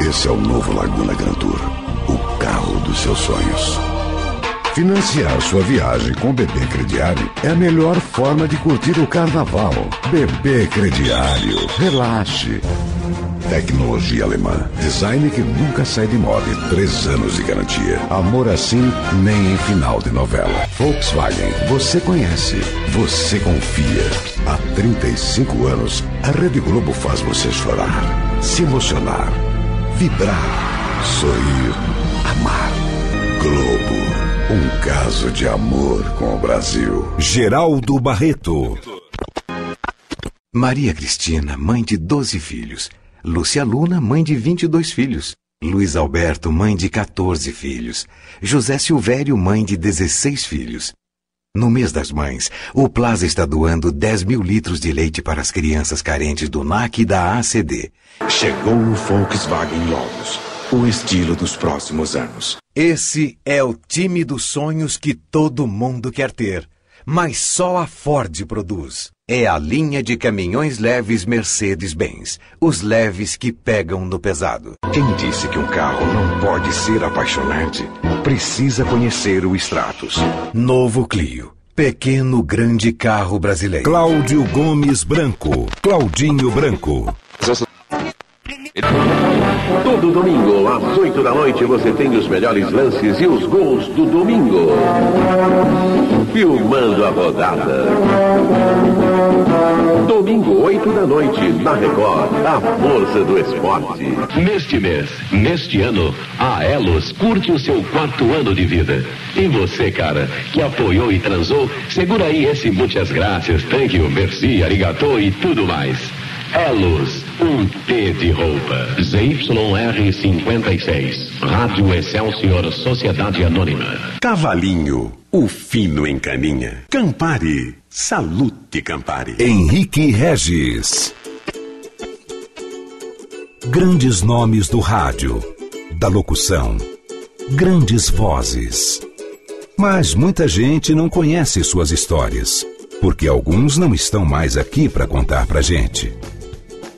Esse é o novo Laguna Grand Tour, o carro dos seus sonhos. Financiar sua viagem com BB Crediário é a melhor forma de curtir o carnaval. BB Crediário, relaxe. Tecnologia alemã, design que nunca sai de moda e três anos de garantia. Amor assim, nem em final de novela. Volkswagen, você conhece, você confia. Há 35 anos, a Rede Globo faz você chorar, se emocionar, vibrar, sorrir, amar. Globo, um caso de amor com o Brasil. Geraldo Barreto. Maria Cristina, mãe de 12 filhos. Lúcia Luna, mãe de 22 filhos. Luiz Alberto, mãe de 14 filhos. José Silvério, mãe de 16 filhos. No mês das mães, o Plaza está doando 10 mil litros de leite para as crianças carentes do NAC e da ACD. Chegou o Volkswagen Lotus, o estilo dos próximos anos. Esse é o time dos sonhos que todo mundo quer ter, mas só a Ford produz. É a linha de caminhões leves Mercedes-Benz, os leves que pegam no pesado. Quem disse que um carro não pode ser apaixonante, precisa conhecer o Stratos. Novo Clio. Pequeno grande carro brasileiro. Cláudio Gomes Branco. Claudinho Branco. Todo domingo, às 8 da noite, você tem os melhores lances e os gols do domingo. Filmando a rodada. Domingo, 8 da noite, na Record, a força do esporte. Neste mês, neste ano, a Elos curte o seu quarto ano de vida. E você, cara, que apoiou e transou, segura aí esse muitas graças, thank you, merci, arigato e tudo mais. Elos, um T de roupa. ZYR56, Rádio Excelsior Sociedade Anônima. Cavalinho, o fino em caninha. Campari, salute Campari. Henrique Regis. Grandes nomes do rádio, da locução, grandes vozes. Mas muita gente não conhece suas histórias, porque alguns não estão mais aqui para contar pra gente.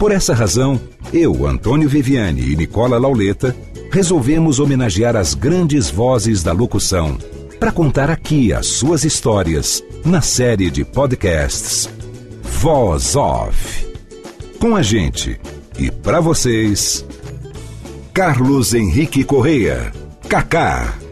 Por essa razão, eu, Antônio Viviane e Nicola Lauleta resolvemos homenagear as grandes vozes da locução para contar aqui as suas histórias na série de podcasts Voz Off. Com a gente e para vocês, Carlos Henrique Correia, Kaká.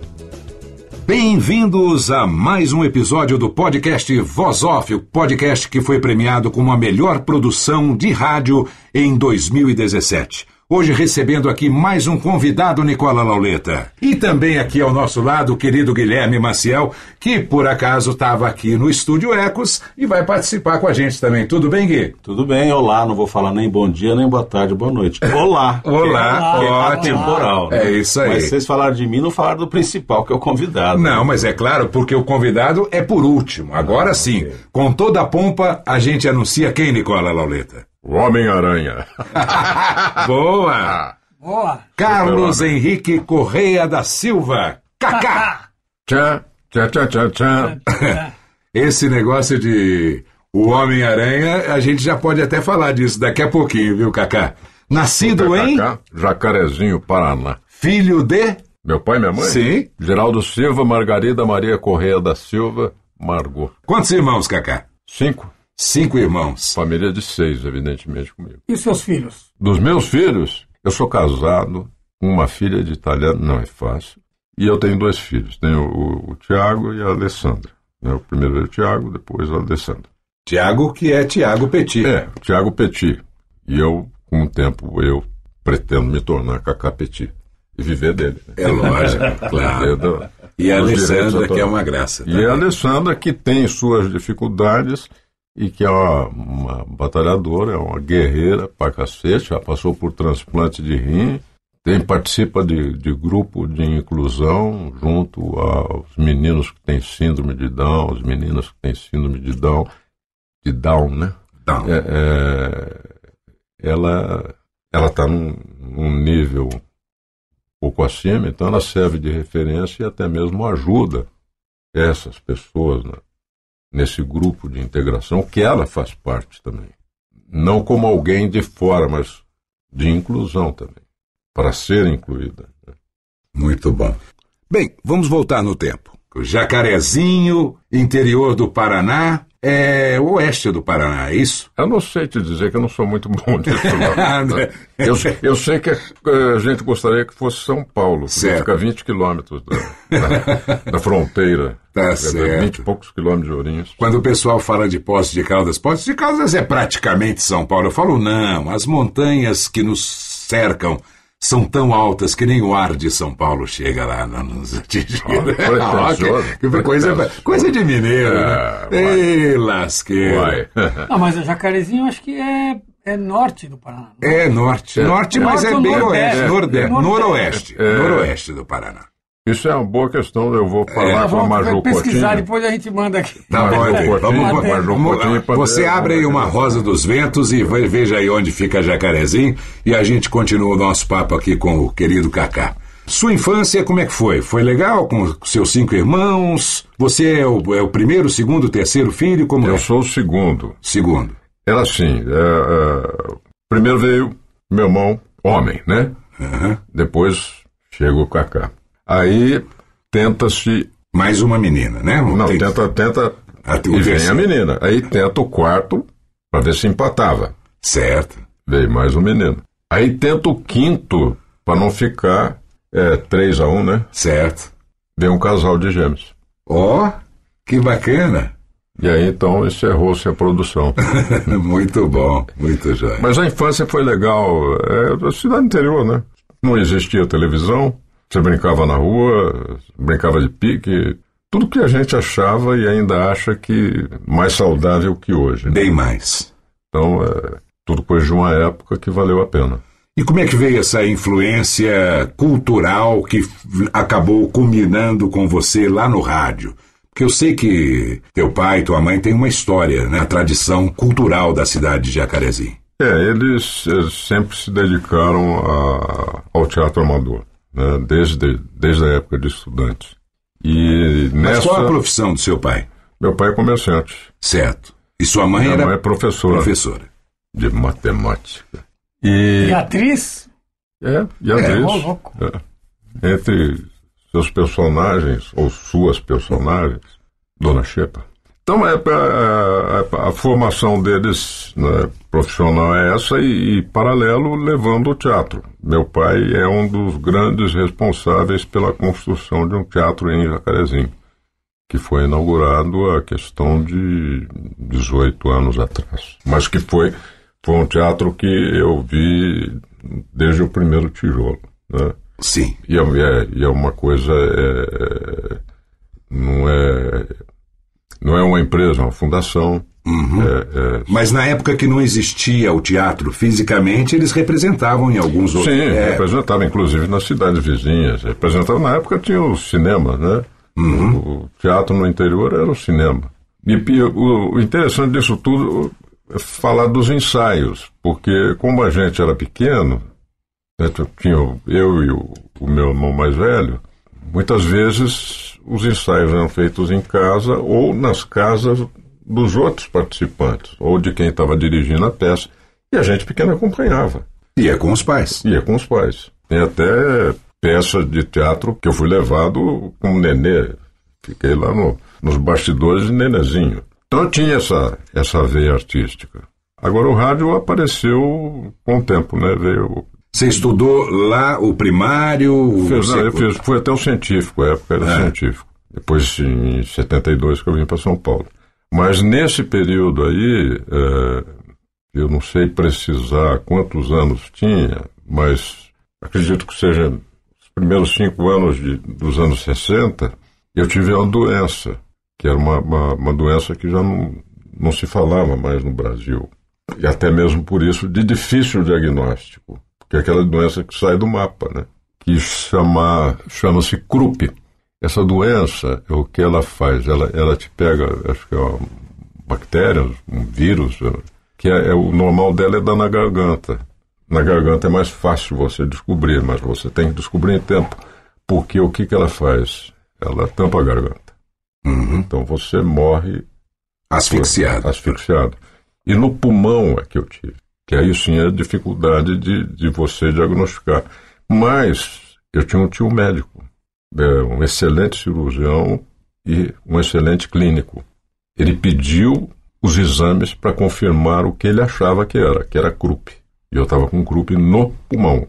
Bem-vindos a mais um episódio do podcast Voz Off, o podcast que foi premiado como a melhor produção de rádio em 2017. Hoje recebendo aqui mais um convidado, Nicola Lauleta. E também aqui ao nosso lado o querido Guilherme Maciel, que por acaso estava aqui no Estúdio Ecos e vai participar com a gente também. Tudo bem, Gui? Tudo bem, olá, não vou falar nem bom dia, nem boa tarde, boa noite. Olá. Olá, que é ótimo. atemporal. É isso aí. Mas vocês falaram de mim, não falaram do principal, que é o convidado. Não, mas é claro, porque o convidado é por último. Agora sim, com toda a pompa, a gente anuncia quem, Nicola Lauleta? O Homem-Aranha. Boa! Boa! Carlos Henrique Correia da Silva. Kaká! Tchá, tchá, tchá, tchá, tchá. Esse negócio de o Homem-Aranha, a gente já pode até falar disso daqui a pouquinho, viu, Kaká? Nascido em Cacá, Jacarezinho, Paraná. filho de. Meu pai e minha mãe? Sim. Geraldo Silva, Margarida Maria Correia da Silva, Margot. Quantos irmãos, Kaká? Cinco. Cinco irmãos. Família de seis, evidentemente, comigo. E seus filhos? Dos meus filhos, eu sou casado com uma filha de italiano, não é fácil. E eu tenho dois filhos. Tenho o, o Tiago e a Alessandra. né? O primeiro é o Tiago, depois a Alessandra. Tiago, que é Tiago Petit. É, o Tiago Petit. E eu, com o tempo, eu pretendo me tornar Cacá Petit. E viver dele. né? É lógico, claro. Do- E a Alessandra, que é uma graça. E a Alessandra, que tem suas dificuldades, e que é uma, uma batalhadora, é uma guerreira pra cacete, já passou por transplante de rim, tem, participa de, de grupo de inclusão junto aos meninos que têm síndrome de Down, as meninas que têm síndrome de Down, de Down, né? Down. É, é, ela ela está num, num nível um pouco acima, então ela serve de referência e até mesmo ajuda essas pessoas né, nesse grupo de integração que ela faz parte também. Não como alguém de fora, mas de inclusão também, para ser incluída. né. Muito bom. Bem, vamos voltar no tempo. Jacarezinho, interior do Paraná, é oeste do Paraná, é isso? Eu não sei te dizer que eu não sou muito bom né? eu, eu sei que eh, a gente gostaria que fosse São Paulo, que fica a 20 quilômetros da, da, da fronteira. Tá É, certo. 20 e poucos quilômetros de Ourinhos. Quando o pessoal fala de Poços de Caldas, Poços de Caldas é praticamente São Paulo. Eu falo, não, as montanhas que nos cercam são tão altas que nem o ar de São Paulo chega lá não nos atingir. Ah, pretensioso. que, que coisa, coisa de mineiro, Ah, né? Ei, lasqueira. Uai. Não, mas a Jacarezinho eu acho que é, é norte do Paraná. É norte, norte, mas Norte é bem nordeste? oeste, Nordeste. noroeste, É. noroeste do Paraná. Isso é uma boa questão, eu vou falar Nós com a Maju pesquisar, Coutinho. depois a gente manda aqui. Tá Maju bom. Coutinho, Vamos- Maju Coutinho, Você abre aí uma rosa dos ventos e vai- veja aí onde fica Jacarezinho e a gente continua o nosso papo aqui com o querido Cacá. Sua infância, como é que foi? Foi legal com seus cinco irmãos? Você é o, é o primeiro, segundo, terceiro filho? Como Eu é? sou o segundo. Segundo. Era assim, é, é, primeiro veio meu irmão, homem, né? Aham. Depois chega o Cacá. Aí tenta-se Mais uma menina, né? Não, Tem- tenta, tenta. Ah, e vem a menina. Aí tenta o quarto para ver se empatava. Certo. Veio mais um menino. Aí tenta o quinto para não ficar é, 3 a 1 né? Certo. Veio um casal de gêmeos. Ó, que bacana. E aí então encerrou-se a produção. muito bom, muito jóia. Mas a infância foi legal. É, cidade interior, né? Não existia televisão. Você brincava na rua, brincava de pique. Tudo que a gente achava e ainda acha que mais saudável que hoje. né? Bem mais. Então, é, tudo coisa de uma época que valeu a pena. E como é que veio essa influência cultural que acabou culminando com você lá no rádio? Porque eu sei que teu pai e tua mãe têm uma história, né? A tradição cultural da cidade de Jacarezinho. É, eles, eh, sempre se dedicaram a- ao teatro amador, né? desde, desde a época de estudantes. E Mas nessa, qual a profissão do seu pai? meu pai é comerciante, Certo. E sua mãe minha era mãe é professora professora. de matemática. E, E atriz? é, e É, atriz, louco. é, entre seus personagens, ou suas personagens, Dona Xepa. Então, é, a, a- a formação deles né, profissional é essa e, e, paralelo, levando o teatro. Meu pai é um dos grandes responsáveis pela construção de um teatro em Jacarezinho, que foi inaugurado a questão de 18 anos atrás. Mas que foi, foi um teatro que eu vi desde o primeiro tijolo. Né? Sim. E é, é- e é uma coisa. é, não é. Não é uma empresa, é uma fundação. É, é, Mas na época que não existia o teatro fisicamente, eles representavam em alguns outros. sim, É, representava inclusive nas cidades vizinhas. Representava, na época tinha o cinema, né? Uhum. O, teatro no interior era o cinema. E pi- o, o interessante disso tudo é falar dos ensaios, porque como a gente era pequeno, né, tinha eu e o, o meu irmão mais velho, muitas vezes os ensaios eram feitos em casa ou nas casas dos outros participantes, ou de quem estava dirigindo a peça, e a gente pequeno acompanhava. Ia com os pais. Ia com os pais. Tem até peça de teatro que eu fui levado como nenê. Fiquei lá no- nos bastidores de nenezinho. Então eu tinha essa, essa veia artística. Agora o rádio apareceu com o tempo, né? Veio. Você estudou lá o primário? Fiz, não, eu fiz, fui até o científico, a época era É. científico. Depois, em 72, que eu vim para São Paulo. Mas nesse período aí, eh, eu não sei precisar quantos anos tinha, mas acredito que seja os primeiros cinco anos de- dos anos 60, eu tive uma doença, que era uma, uma, uma doença que já não, não se falava mais no Brasil. E até mesmo por isso de difícil diagnóstico, que é aquela doença que sai do mapa, né? Que chama, chama-se CRUP. Essa doença, o que ela faz? Ela, ela te pega, acho que é uma bactéria, um vírus, que é, é, o normal dela é dar na garganta. Na garganta é mais fácil você descobrir, mas você tem que descobrir em tempo. Porque o que, que ela faz? Ela tampa a garganta. Uhum. Então você morre asfixiado. asfixiado. E no pulmão é que eu tive. Que aí sim é a dificuldade de, de você diagnosticar. Mas eu tinha um tio médico, é, um excelente cirurgião e um excelente clínico. Ele pediu os exames para confirmar o que ele achava que era, que era CRUP. E eu estava com CRUP no pulmão,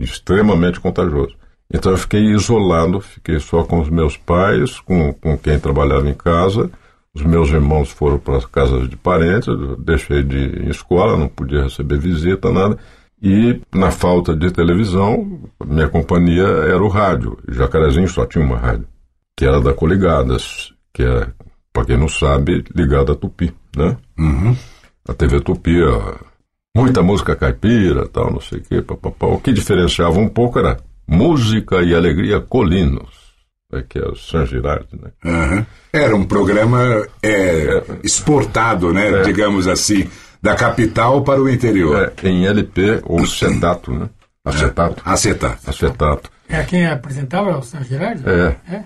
extremamente contagioso. Então eu fiquei isolado, fiquei só com os meus pais, com, com quem trabalhava em casa. Os meus irmãos foram para as casas de parentes, deixei de ir em escola, não podia receber visita, nada. E na falta de televisão, minha companhia era o rádio. Jacarezinho só tinha uma rádio, que era da Coligadas, que é, para quem não sabe, ligada a Tupi, né? Uhum. A TV Tupi, muita música caipira, tal, não sei o quê, papapá. O que diferenciava um pouco era Música e Alegria Colinos, né, que é o São Girardi, né? Uhum. Era um programa é, exportado, né? É. Digamos assim, da capital para o interior. É, em LP ou uhum. acetato né? É. Acetato. acetato. Acetato. É quem apresentava é o São Girardi? É. é.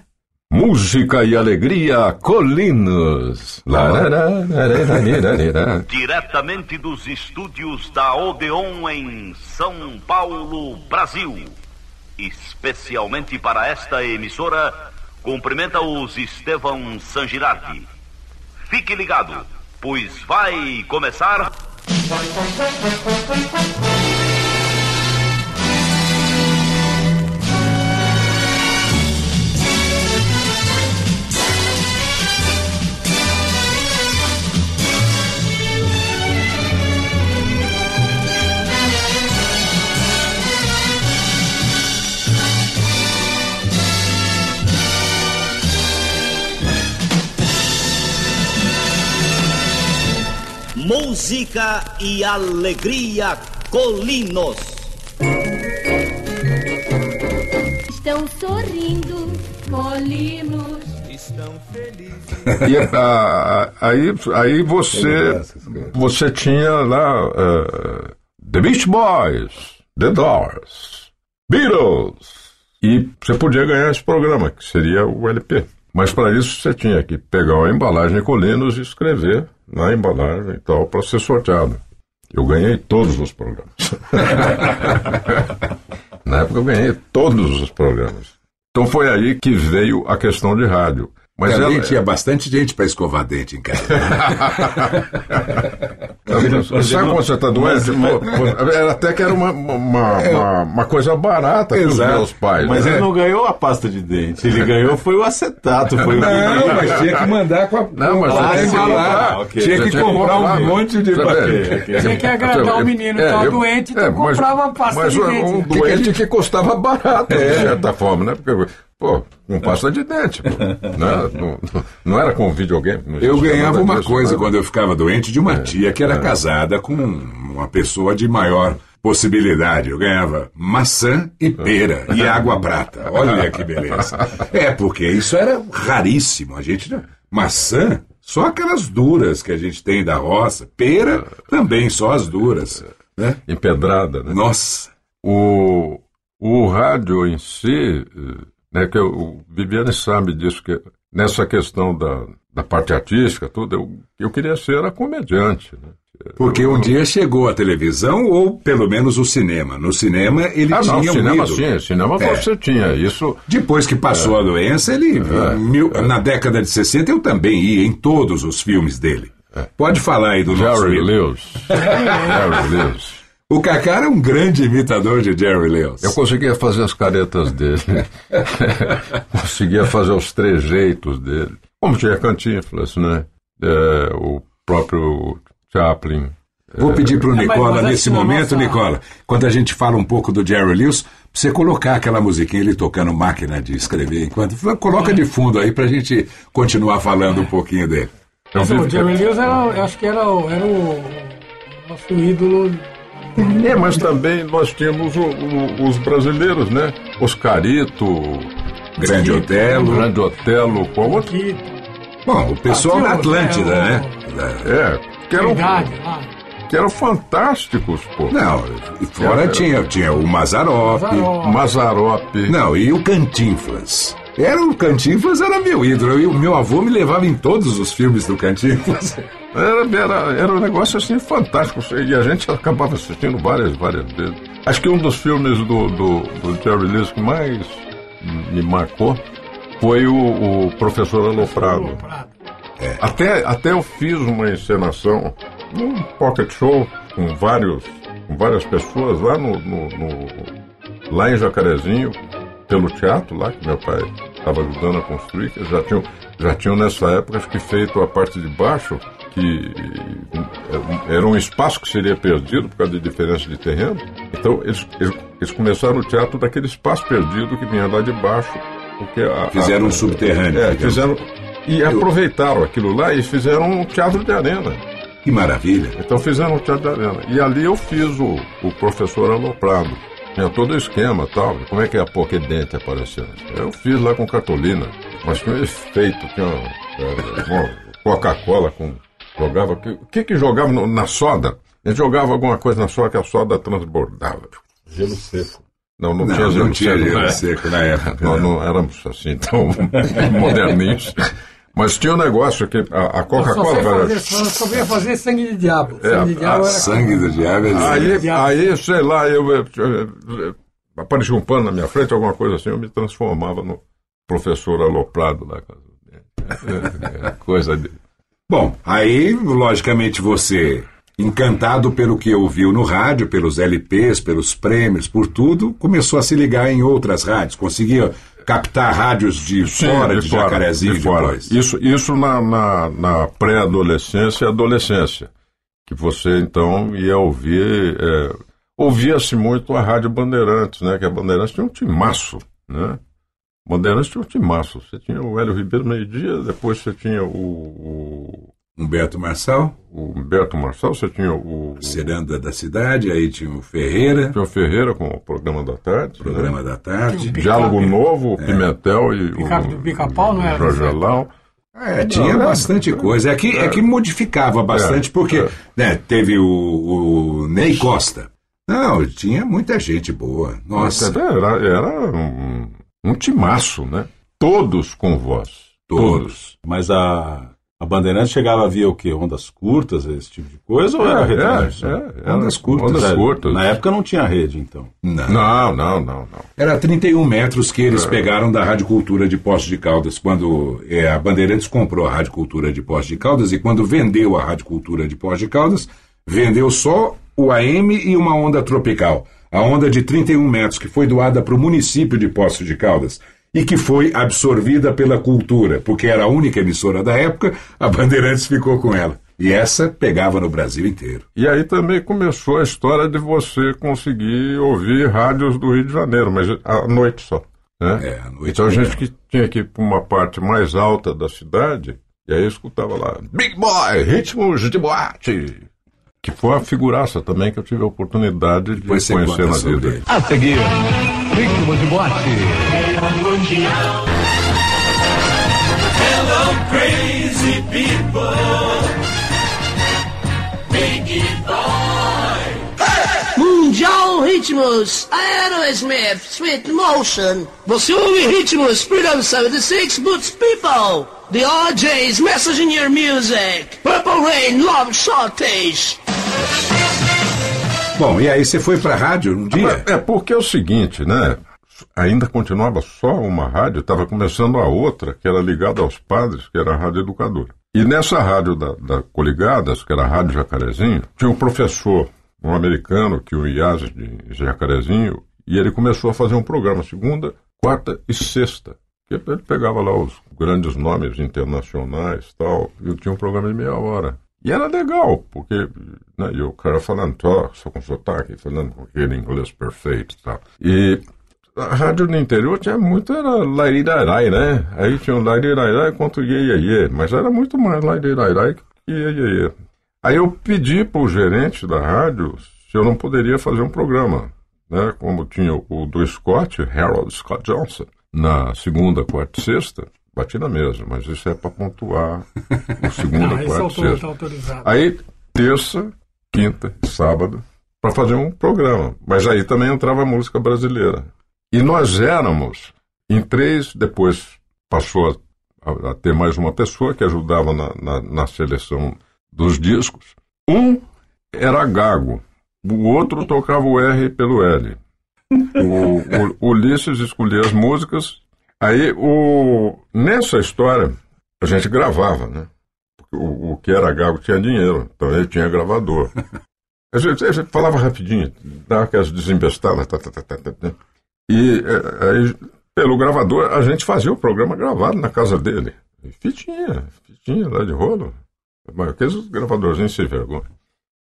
Música e alegria, Colinos. Diretamente dos estúdios da Odeon em São Paulo, Brasil. Especialmente para esta emissora, cumprimenta-os Estevão Sangirardi. Fique ligado, pois vai começar. Música e alegria colinos. Estão sorrindo, colinos. Estão felizes. E a- a- aí, aí você, você tinha lá eh, The Beach Boys, The Doors, Beatles. E você podia ganhar esse programa, que seria o LP. Mas para isso você tinha que pegar uma embalagem Colinos e escrever na embalagem e tal, para ser sorteado. Eu ganhei todos os programas. na época eu ganhei todos os programas. Então foi aí que veio a questão de rádio. Mas Também ela- tinha bastante gente para escovar dente em casa. Sabe quando você está doente? Era até que era uma, uma, uma, uma coisa barata para os meus pais. Mas né? ele não ganhou a pasta de dente, ele ganhou foi o acetato. Foi o Não, mas tinha que mandar com a. Não, mas Ah, tem que ah, ok. Tinha que tinha que comprar um monte de papel. Tinha que agradar o menino que estava eu- doente, então comprava a pasta de um dente. um O doente que custava barato, de certa forma, né? Porque, pô, com pasta de dente, pô, né? não, não era com videogame. Eu ganhava uma coisa né? quando eu ficava doente de uma tia que era casada com uma pessoa de maior possibilidade. Eu ganhava maçã e pera e água prata. Olha que beleza. É, porque isso era raríssimo. A gente. Maçã, só aquelas duras que a gente tem da roça. Pera, também, só as duras. Né? Empedrada, né? Nossa. O, o rádio em si, né, que eu- o Viviane sabe disso, que nessa questão da, da parte artística, tudo, eu, eu queria ser a comediante. Né? Porque um dia chegou a televisão ou pelo menos o cinema. No cinema ele Ah, tinha não, um cinema ídolo. sim, cinema É. você tinha, isso... Depois que passou a doença, ele. É. mil- Na década de 60 eu também ia em todos os filmes dele. Pode falar aí do nosso Jerry ídolo. Lewis. Jerry Lewis. O Kaká era um grande imitador de Jerry Lewis. Eu conseguia fazer as caretas dele. conseguia fazer os trejeitos dele. Como tinha Cantinflas, né? É, o próprio Chaplin. Vou pedir para o É, Nicola, nesse assim, momento, Nicola, quando a gente fala um pouco do Jerry Lewis, pra você colocar aquela musiquinha ele tocando máquina de escrever enquanto. Coloca de fundo aí pra gente continuar falando um pouquinho dele. Vi- o Jerry Lewis era, eu acho que era, o- era o nosso ídolo. É, mas também nós tínhamos o- o- os brasileiros, né? Oscarito, Grande Otelo. Grande Otelo, qual outro? Bom, o pessoal da Atlântida, né? É, que eram, Verdade, lá. que eram fantásticos, pô. Não, e fora tinha, tinha o Mazarop. Mazarop. Não, e o Cantinflas. Era o Cantinflas, era meu ídolo. E o meu avô me levava em todos os filmes do Cantinflas. Era, era, era um negócio assim fantástico. E a gente acabava assistindo várias, várias vezes. Acho que um dos filmes do, do, do Jerry Lewis que mais me marcou foi o, o Professor Aloprado. É. Até, até eu fiz uma encenação, um pocket show com, vários, com várias pessoas lá, no, no- no- lá em Jacarezinho, pelo teatro lá, que meu pai estava ajudando a construir, que já tinham, já tinham nessa época acho que feito a parte de baixo, que eh, era um espaço que seria perdido por causa de diferença de terreno. Então eles, eles, eles começaram o teatro daquele espaço perdido que vinha lá de baixo. Porque a- Fizeram a- um subterrâneo, É, fizeram. E aproveitaram aquilo lá e fizeram um teatro de arena. Que maravilha. Então fizeram um teatro de arena. E ali eu fiz o, o professor Aloprado. Tinha todo o esquema tal. Como é que a Pokédente apareceu? Eu fiz lá com cartolina. Mas tinha um efeito, tinha é, uma Coca-Cola com. Jogava. O que que jogava no- na soda? A gente jogava alguma coisa na soda que a soda transbordava. Gelo seco. Não, não, Não, tinha não gelo tinha seco. gelo né? seco na época, Nós né? não éramos assim tão moderninhos. Mas tinha um negócio que a, a Eu só, Coca-Cola. fazer, só sabia fazer sangue de diabo. É, sangue de diabo a- era Sangue do diabo é Aí, aí, sei lá, eu, eu, eu- aparecia um pano na minha frente, alguma coisa assim, eu me transformava no professor aloprado lá. É, é, coisa de. Bom, aí, logicamente, você, encantado pelo que ouviu no rádio, pelos LPs, pelos prêmios, por tudo, começou a se ligar em outras rádios. Conseguia captar rádios de fora de, Jacarezinho de fora. depois. Isso, isso na, na, na pré-adolescência e adolescência. Que você então ia ouvir. é, Ouvia-se muito a Rádio Bandeirantes, né? Que a Bandeirantes tinha um timaço, né? Bandeirantes tinha um timaço. Você tinha o Hélio Ribeiro meio-dia, depois você tinha o, o. Humberto Marçal. O Humberto Marçal, você tinha o. Ciranda da Cidade, aí tinha o Ferreira. Tinha o Ferreira com o programa da tarde. Programa né? da tarde. Diálogo Novo, o É. Pimentel e Pica- o. Pica-pau não era Jorge? Alau. É, tinha Não, é. bastante coisa. É que, é que modificava bastante, É, porque é. né, teve o, o Ney Costa. Não, tinha muita gente boa. Nossa. Era, era um, um timaço, né? Todos com voz. Todos. Mas a, a Bandeirantes chegava via o quê? Ondas curtas, esse tipo de coisa? Ou É, era é, retransmissão? é, era Ondas curtas. ondas É, curtas. Na época não tinha rede, então. Não. Não, não, não, não. Era 31 metros que É. eles pegaram da Rádio Cultura de Poços de Caldas, quando é, a Bandeirantes comprou a Rádio Cultura de Poços de Caldas e quando vendeu a Rádio Cultura de Poços de Caldas, vendeu só o AM e uma onda tropical. A onda de 31 metros, que foi doada para o município de Poços de Caldas e que foi absorvida pela cultura, porque era a única emissora da época, a Bandeirantes ficou com ela. E essa pegava no Brasil inteiro. E aí também começou a história de você conseguir ouvir rádios do Rio de Janeiro, mas à noite só. Né? É, à noite então a gente que tinha que ir para uma parte mais alta da cidade, e aí escutava lá, Big Boy, ritmos de boate. Que foi uma figuraça também que eu tive a oportunidade de Depois conhecer na vida. ele. A seguir, ritmo de boate. Hello, crazy people. Mundial Ritmos, Aerosmith, Sweet Motion. Você ouve Ritmos, Freedom 76, Boots People. The RJ's Message in Your Music. Purple Rain, Love Shortage. Bom, e aí você foi para a rádio um dia? É porque é o seguinte, né? Ainda continuava só uma rádio, estava começando a outra, que era ligada aos padres, que era a Rádio Educadora. E nessa rádio da, da Coligadas, que era a Rádio Jacarezinho, tinha um professor, um americano, que o IAS de Jacarezinho, e ele começou a fazer um programa segunda, quarta e sexta. Que ele pegava lá os grandes nomes internacionais tal, e tinha um programa de meia hora. E era legal, porque né, e o cara falando, só com sotaque, falando com aquele inglês perfeito e tal. E a rádio no interior tinha muito, era lairairai, né? Aí tinha um lairairai contra o iê, mas era muito mais lairairai que iê, Aí eu pedi para o gerente da rádio se eu não poderia fazer um programa, né? Como tinha o do Scott, Harold Scott Johnson, na segunda, quarta e sexta, bati na mesa, mas isso é para pontuar o segunda, Não, quarta e sexta. tá autorizado. Aí, terça, quinta, sábado, para fazer um programa. Mas aí também entrava música brasileira. E nós éramos em três, depois passou a, a ter mais uma pessoa que ajudava na, na, na seleção dos discos. Um era gago, o outro tocava o R pelo L. O, o, Ulisses escolhia as músicas. Aí, o, nessa história, a gente gravava, né? O, o que era gago tinha dinheiro, então ele tinha gravador. A gente, a gente falava rapidinho, dava aquelas desembestadas, tá, tá, tá, tá, tá, tá. e é, aí, pelo gravador, a gente fazia o programa gravado na casa dele. Fitinha, fitinha lá de rolo. Aqueles gravadorzinhos sem vergonha.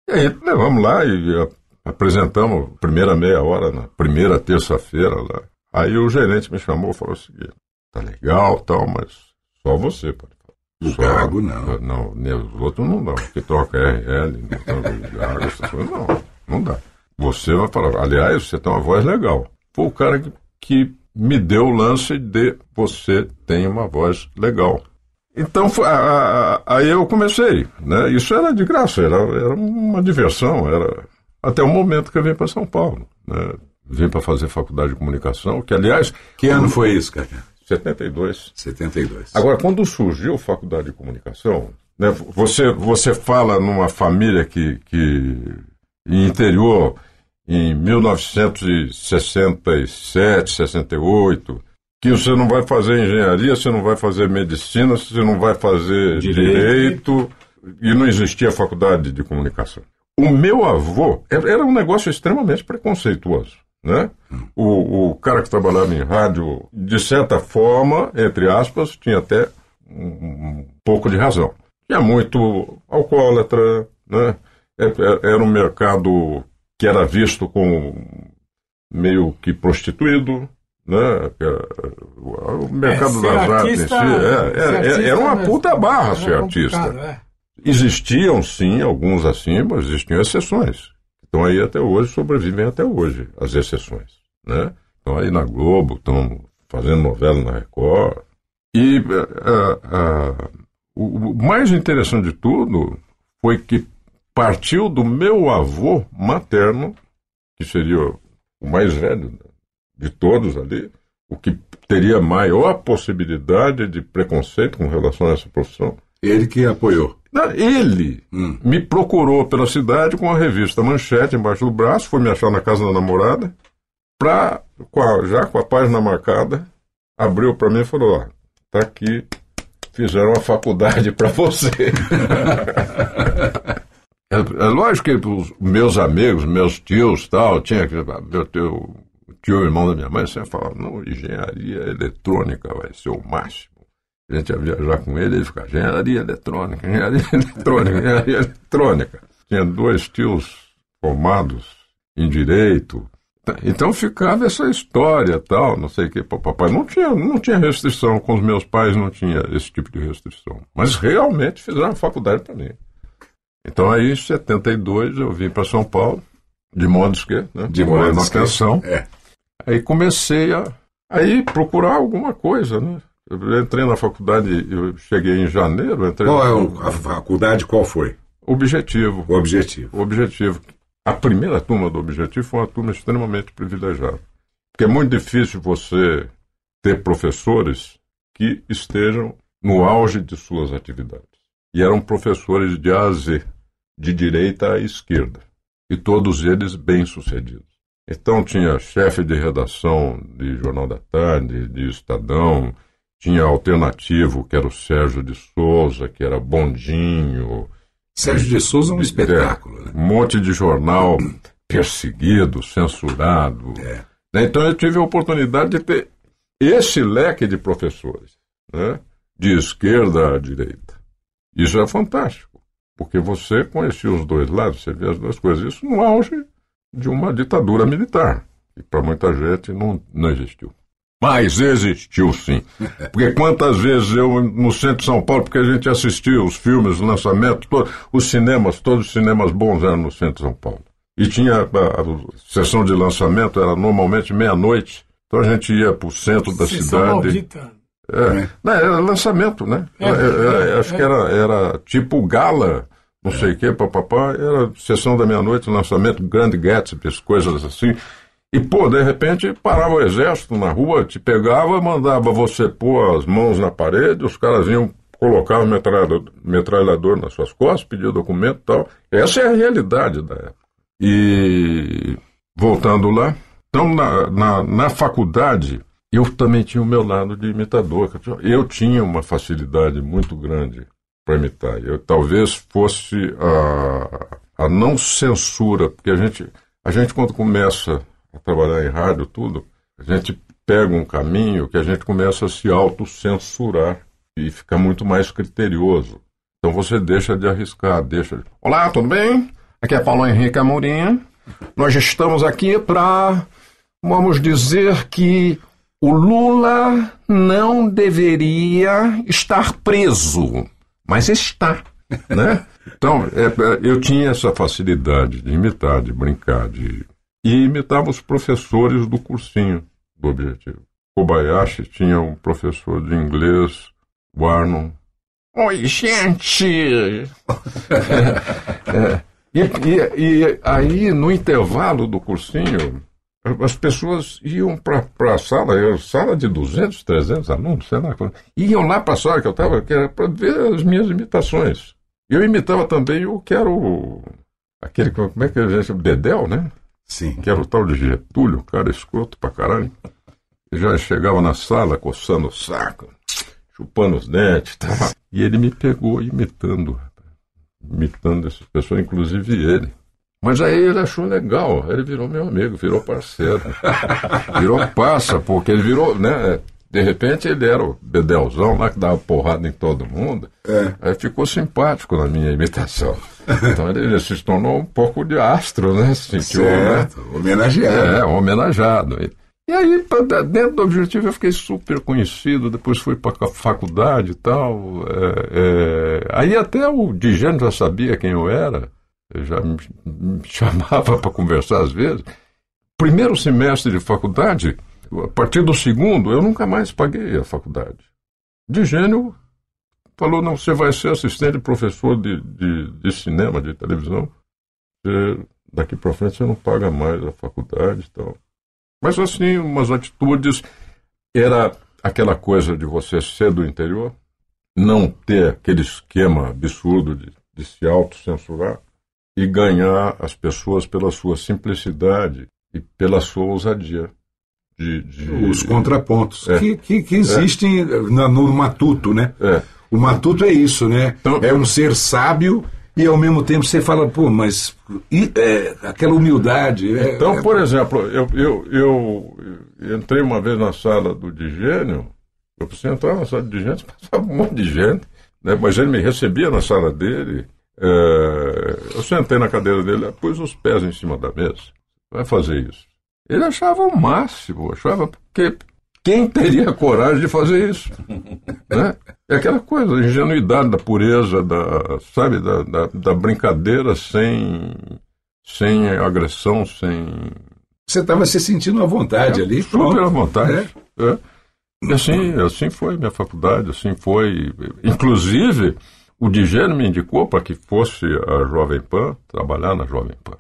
E aí levamos lá e a- apresentamos a primeira meia hora, na primeira terça-feira lá. Aí o gerente me chamou e falou o seguinte, tá legal tal, mas só você pode falar. O Só- Gago, não. Não, nem os outros não dão. Que toca RL, não toca Gago, essas coisas, não, não dá. Você vai falar, aliás, você tem uma voz legal. Foi o cara que, que me deu o lance de você tem uma voz legal. Então, aí eu comecei, né? Isso era de graça, era, era uma diversão, era até o momento que eu vim para São Paulo, né? Vim para fazer faculdade de comunicação, que aliás... Que ano foi isso, Cacá? 72. 72. Agora, quando surgiu a faculdade de comunicação, né, você, você fala numa família que, que em interior, em 1967, 68, que você não vai fazer engenharia, você não vai fazer medicina, você não vai fazer direito, e não existia faculdade de comunicação. O meu avô era um negócio extremamente preconceituoso. Né? O, o cara que trabalhava em rádio, de certa forma, entre aspas, tinha até um, um pouco de razão. Tinha muito alcoólatra, né? É- é- era um mercado que era visto como meio que prostituído, né? Era- O mercado É, das artes artista- si, é, ser é, é- era uma é- puta barra é ser artista. é. Existiam, sim, alguns assim, mas existiam exceções. Estão aí até hoje, sobrevivem até hoje, as exceções. Né? Estão aí na Globo, estão fazendo novela na Record. E eh, ah, o, o mais interessante de tudo foi que partiu do meu avô materno, que seria o mais velho de todos ali, o que teria maior possibilidade de preconceito com relação a essa profissão. Ele que apoiou. Não, Ele me procurou pela cidade com a revista Manchete embaixo do braço, foi me achar na casa da namorada, pra, com a- já com a página marcada, abriu para mim e falou: ó, tá aqui, fizeram uma faculdade para você. é, é lógico que os meus amigos, meus tios tal, tinha que. Meu tio, tio irmão da minha mãe sempre falava: não, engenharia eletrônica vai ser o máximo. A gente ia viajar com ele, ele ficava, engenharia eletrônica, engenharia eletrônica, engenharia eletrônica. Tinha dois tios formados em direito. Então ficava essa história tal, não sei o que. Papai não tinha, não tinha restrição, com os meus pais não tinha esse tipo de restrição. Mas realmente fizeram faculdade para mim. Então aí em 72 eu vim para São Paulo, de modos que, né? De modos que, é. Aí comecei a aí procurar alguma coisa, né? Eu entrei na faculdade, eu cheguei em janeiro. Entrei Qual na é o- a faculdade? Qual foi? Objetivo. O objetivo. O objetivo. A primeira turma do Objetivo foi uma turma extremamente privilegiada. Porque é muito difícil você ter professores que estejam no auge de suas atividades. E eram professores de A a Z, de direita à esquerda. E todos eles bem-sucedidos. Então tinha chefe de redação de Jornal da Tarde, de Estadão, tinha alternativo, que era o Sérgio de Souza, que era bondinho. Sérgio de Souza é um espetáculo, É, Um monte de jornal perseguido, censurado. É. Né, Então eu tive a oportunidade de ter esse leque de professores, né? de esquerda à direita. Isso é fantástico, porque você conhecia os dois lados, você vê as duas coisas. Isso no auge de uma ditadura militar. que para muita gente não, não existiu. Mas existiu sim. Porque quantas vezes eu, no centro de São Paulo, porque a gente assistia os filmes, os lançamentos, todos, os cinemas, todos os cinemas bons eram no centro de São Paulo. E tinha a, a sessão de lançamento, era normalmente meia-noite. Então a gente ia para o centro da Sessão cidade. maldita. É, não, era lançamento, né? É, Era- era- é, acho é. que era, era tipo gala, não sei o quê, papapá. Era sessão da meia-noite, lançamento, grande Gatsby, as coisas assim. E, pô, de repente parava o exército na rua, te pegava, mandava você pôr as mãos na parede, os caras vinham colocar o metralhador, metralhador nas suas costas, pedir documento e tal. Essa é a realidade da época. E voltando lá, então na, na, na faculdade eu também tinha o meu lado de imitador. Eu tinha uma facilidade muito grande para imitar. Eu talvez fosse a, a não censura, porque a gente, a gente quando começa a trabalhar em rádio tudo, a gente pega um caminho que a gente começa a se autocensurar e fica muito mais criterioso. Então você deixa de arriscar, deixa de... Olá, tudo bem? Aqui é Paulo Henrique Amorim. Nós estamos aqui para, vamos dizer que o Lula não deveria estar preso, mas está, né? Então, é, é, eu tinha essa facilidade de imitar, de brincar, de... E imitava os professores do cursinho do Objetivo. Kobayashi tinha um professor de inglês, o Arnon. Oi, gente! É, e, e- e aí, no intervalo do cursinho, as pessoas iam para a sala, eu- sala de 200, 300 alunos, sei lá, iam lá para a sala que eu estava, que era para ver as minhas imitações. Eu imitava também o que era o. aquele, que- como é que a gente chama? Dedel, né? Sim. Que era o tal de Getúlio, cara escroto pra caralho. E já chegava na sala coçando o saco, chupando os dentes e tal. E ele me pegou imitando, imitando essas pessoas, inclusive ele. Mas aí ele achou legal, ele virou meu amigo, virou parceiro. virou passa, porque ele virou, né? De repente ele era o bedelzão lá que dava porrada em todo mundo. Aí ficou simpático na minha imitação. Então ele, se tornou um pouco de astro, né? Se sentiu, Certo, né? homenageado. É, homenageado. E, e aí, dentro do objetivo, eu fiquei super conhecido. Depois fui para a faculdade e tal. é, é, aí até o Digênio já sabia quem eu era. Já me, chamava para conversar às vezes. Primeiro semestre de faculdade, a partir do segundo, eu nunca mais paguei a faculdade. Digênio falou: não, você vai ser assistente professor de, de, de cinema, de televisão. Você- daqui para frente você não paga mais a faculdade e tal. Mas assim, umas atitudes. Era aquela coisa de você ser do interior, não ter aquele esquema absurdo de, de se autocensurar e ganhar as pessoas pela sua simplicidade e pela sua ousadia. De, de- Os contrapontos É. que, que, que existem na- no matuto, né? É. O matuto é isso, né? é um ser sábio e ao mesmo tempo você fala, pô, mas e, é, aquela humildade. é- Então, é- por exemplo, eu, eu, eu, entrei uma vez na sala do Digênio, eu precisava entrar na sala do Digênio, passava um monte de gente, né? mas ele me recebia na sala dele, é, eu sentei na cadeira dele, pus os pés em cima da mesa, vai fazer isso. Ele achava o máximo, achava que quem teria coragem de fazer isso? né? É aquela coisa, a ingenuidade, da pureza, da, sabe, da, da, da brincadeira sem, sem agressão, sem. Você estava se sentindo à vontade É, ali. Super pronto. à vontade. É. é. E assim, assim foi minha faculdade, assim foi. Inclusive, o Digênio me indicou para que fosse a Jovem Pan, trabalhar na Jovem Pan.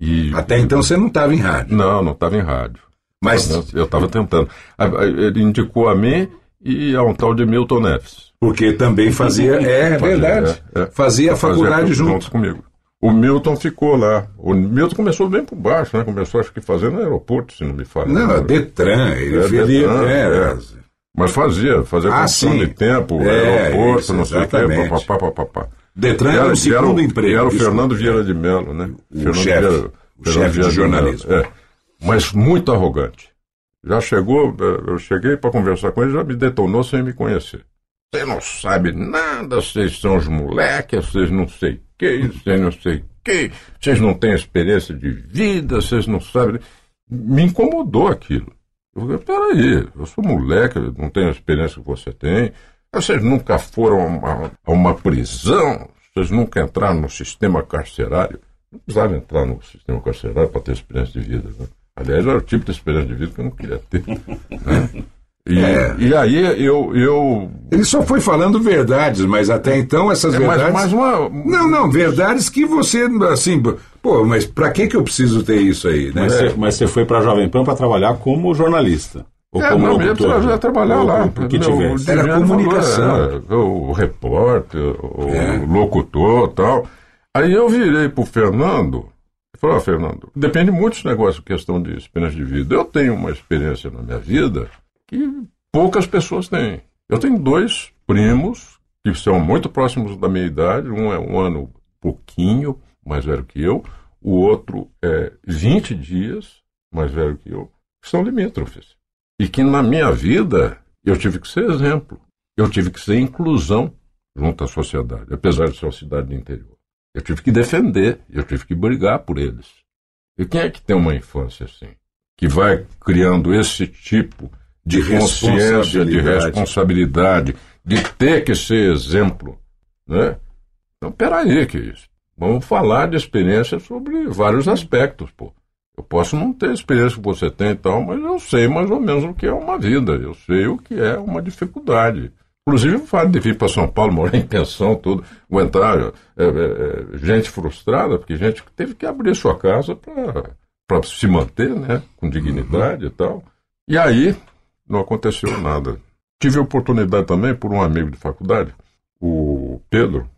E, Até então você não estava em rádio. Não, não estava em rádio. Mas- Eu estava tentando. A- a- Ele indicou a mim e a um tal de Milton Neves. Porque também fazia. É Fazia, verdade. é, é. Fazia a faculdade junto. comigo. O Milton ficou lá. O Milton começou bem por baixo, né? Começou, acho que fazendo aeroporto, se não me falha. Não? Detran, ele É. Detran, é, é. Mas fazia, fazia Ah, sim. de tempo, É, aeroporto, isso, não sei o quê, papapá, papapá. Detran E era o segundo o- emprego, E era o. Fernando Vieira de Mello, né? O Fernando chefe, Vieira- o Fernando chefe de Vieira jornalismo. Mello, É. Mas muito arrogante. Já chegou, eh, eu cheguei para conversar com ele, já me detonou sem me conhecer. Você não sabe nada, vocês são os moleques, vocês não sei que, vocês não sei o que, vocês não têm experiência de vida, vocês não sabem. me incomodou aquilo. Eu falei, peraí, eu sou moleque, não tenho a experiência que você tem. Vocês nunca foram a uma, a uma prisão, vocês nunca entraram no sistema carcerário. Não precisava entrar no sistema carcerário para ter experiência de vida. Né? Aliás, era o tipo de experiência de vida que eu não queria ter. Né? E, é. e aí eu, eu. Ele só foi falando verdades, mas até então essas é, verdades. Mais, mais uma... Não, não, verdades que você, assim, pô, mas para que, que eu preciso ter isso aí? Né? Mas, é. você, mas você foi para a Jovem Pan para trabalhar como jornalista. Ou é, como não, locutor, eu já trabalhar ou, lá. que tivesse. Era comunicação. Era, o repórter, o é. locutor tal. Aí eu virei pro Fernando e falei, ó, oh, Fernando, depende muito dos negócios, questão de experiência de vida. Eu tenho uma experiência na minha vida que poucas pessoas têm. Eu tenho dois primos que são muito próximos da minha idade, um é um ano pouquinho mais velho que eu, o outro é 20 dias mais velho que eu, que são limítrofes. E que na minha vida eu tive que ser exemplo, eu tive que ser inclusão junto à sociedade, apesar de ser uma cidade do interior. Eu tive que defender, eu tive que brigar por eles. E quem é que tem uma infância assim? Que vai criando esse tipo de, consciência, de responsabilidade, de ter que ser exemplo. Né? Então, peraí, que isso. Vamos falar de experiência sobre vários aspectos, pô. Eu posso não ter a experiência que você tem e tal, mas eu sei mais ou menos o que é uma vida, eu sei o que é uma dificuldade. Inclusive o fato de vir para São Paulo, morar em pensão, tudo, aguentar é, é, é, gente frustrada, porque gente teve que abrir sua casa para se manter, né, com dignidade uhum. e tal. E aí, não aconteceu nada. Tive oportunidade também por um amigo de faculdade, o Pedro.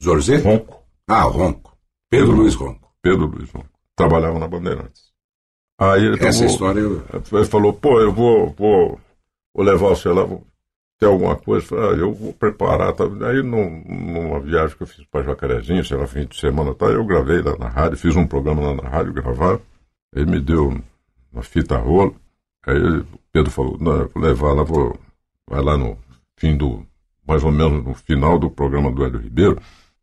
Jorge? Ronco. Ah, Ronco. Pedro, Pedro Luiz Ronco. Pedro Luiz Ronco. Trabalhava na Bandeirantes. Aí ele Essa tomou, história eu... Ele falou, pô, eu vou, vou, vou levar você lá, vou ter alguma coisa. Falei, ah, eu vou preparar. Tá? Aí num, numa viagem que eu fiz para Jacarezinho, sei lá, fim de semana, tá? eu gravei lá na rádio, fiz um programa lá na rádio, gravaram. Ele me deu uma fita rola. Aí o Pedro falou, não, vou levar lá, vou, vai lá no fim do, mais ou menos no final do programa do Hélio Ribeiro,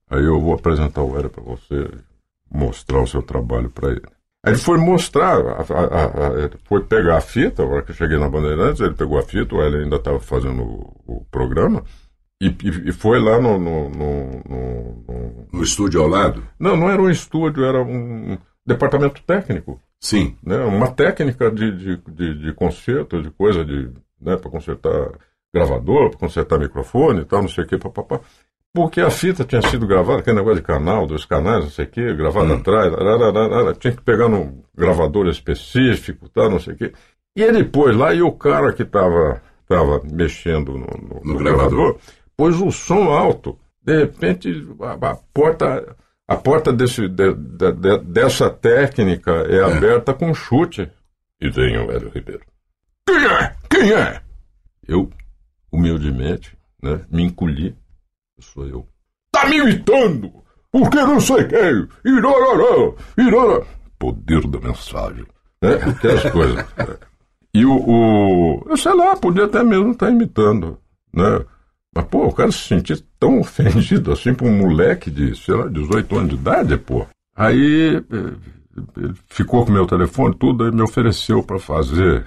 aí eu vou apresentar o Hélio para você, mostrar o seu trabalho para ele. Aí ele foi mostrar, a, a, a, foi pegar a fita, a hora que eu cheguei na Bandeirantes, ele pegou a fita, o Hélio ainda estava fazendo o, o programa, e, e, foi lá no no, no, no, no, estúdio ao lado? Não, não era um estúdio, era um departamento técnico. Sim. Né? Uma técnica de, de, de, de conserto, de coisa de. Né, para consertar gravador, para consertar microfone e tal, não sei o que, papapá. Porque a fita tinha sido gravada, aquele negócio de canal, dois canais, não sei o que, gravada hum. atrás, arararara, tinha que pegar num gravador específico, tal, não sei o que. E ele pôs lá e o cara que estava tava mexendo no, no, no, no gravador, gravador pôs o som alto. De repente, a, a porta a porta desse, de, de, de, dessa técnica é, é, aberta com chute. E vem o Hélio Ribeiro. Quem é? Quem é? Eu, humildemente, né, me encolhi. Sou eu. Tá me imitando! Porque não sei quem! Irororó! Iroró! Poder da mensagem. Né? Aquelas coisas. Né? E o, o. Eu sei lá, podia até mesmo estar tá imitando. Né? Mas, pô, o cara se sentir tão ofendido assim por um moleque de, sei lá, 18 anos de idade, pô. Aí eh, ficou com meu telefone, tudo, aí me ofereceu para fazer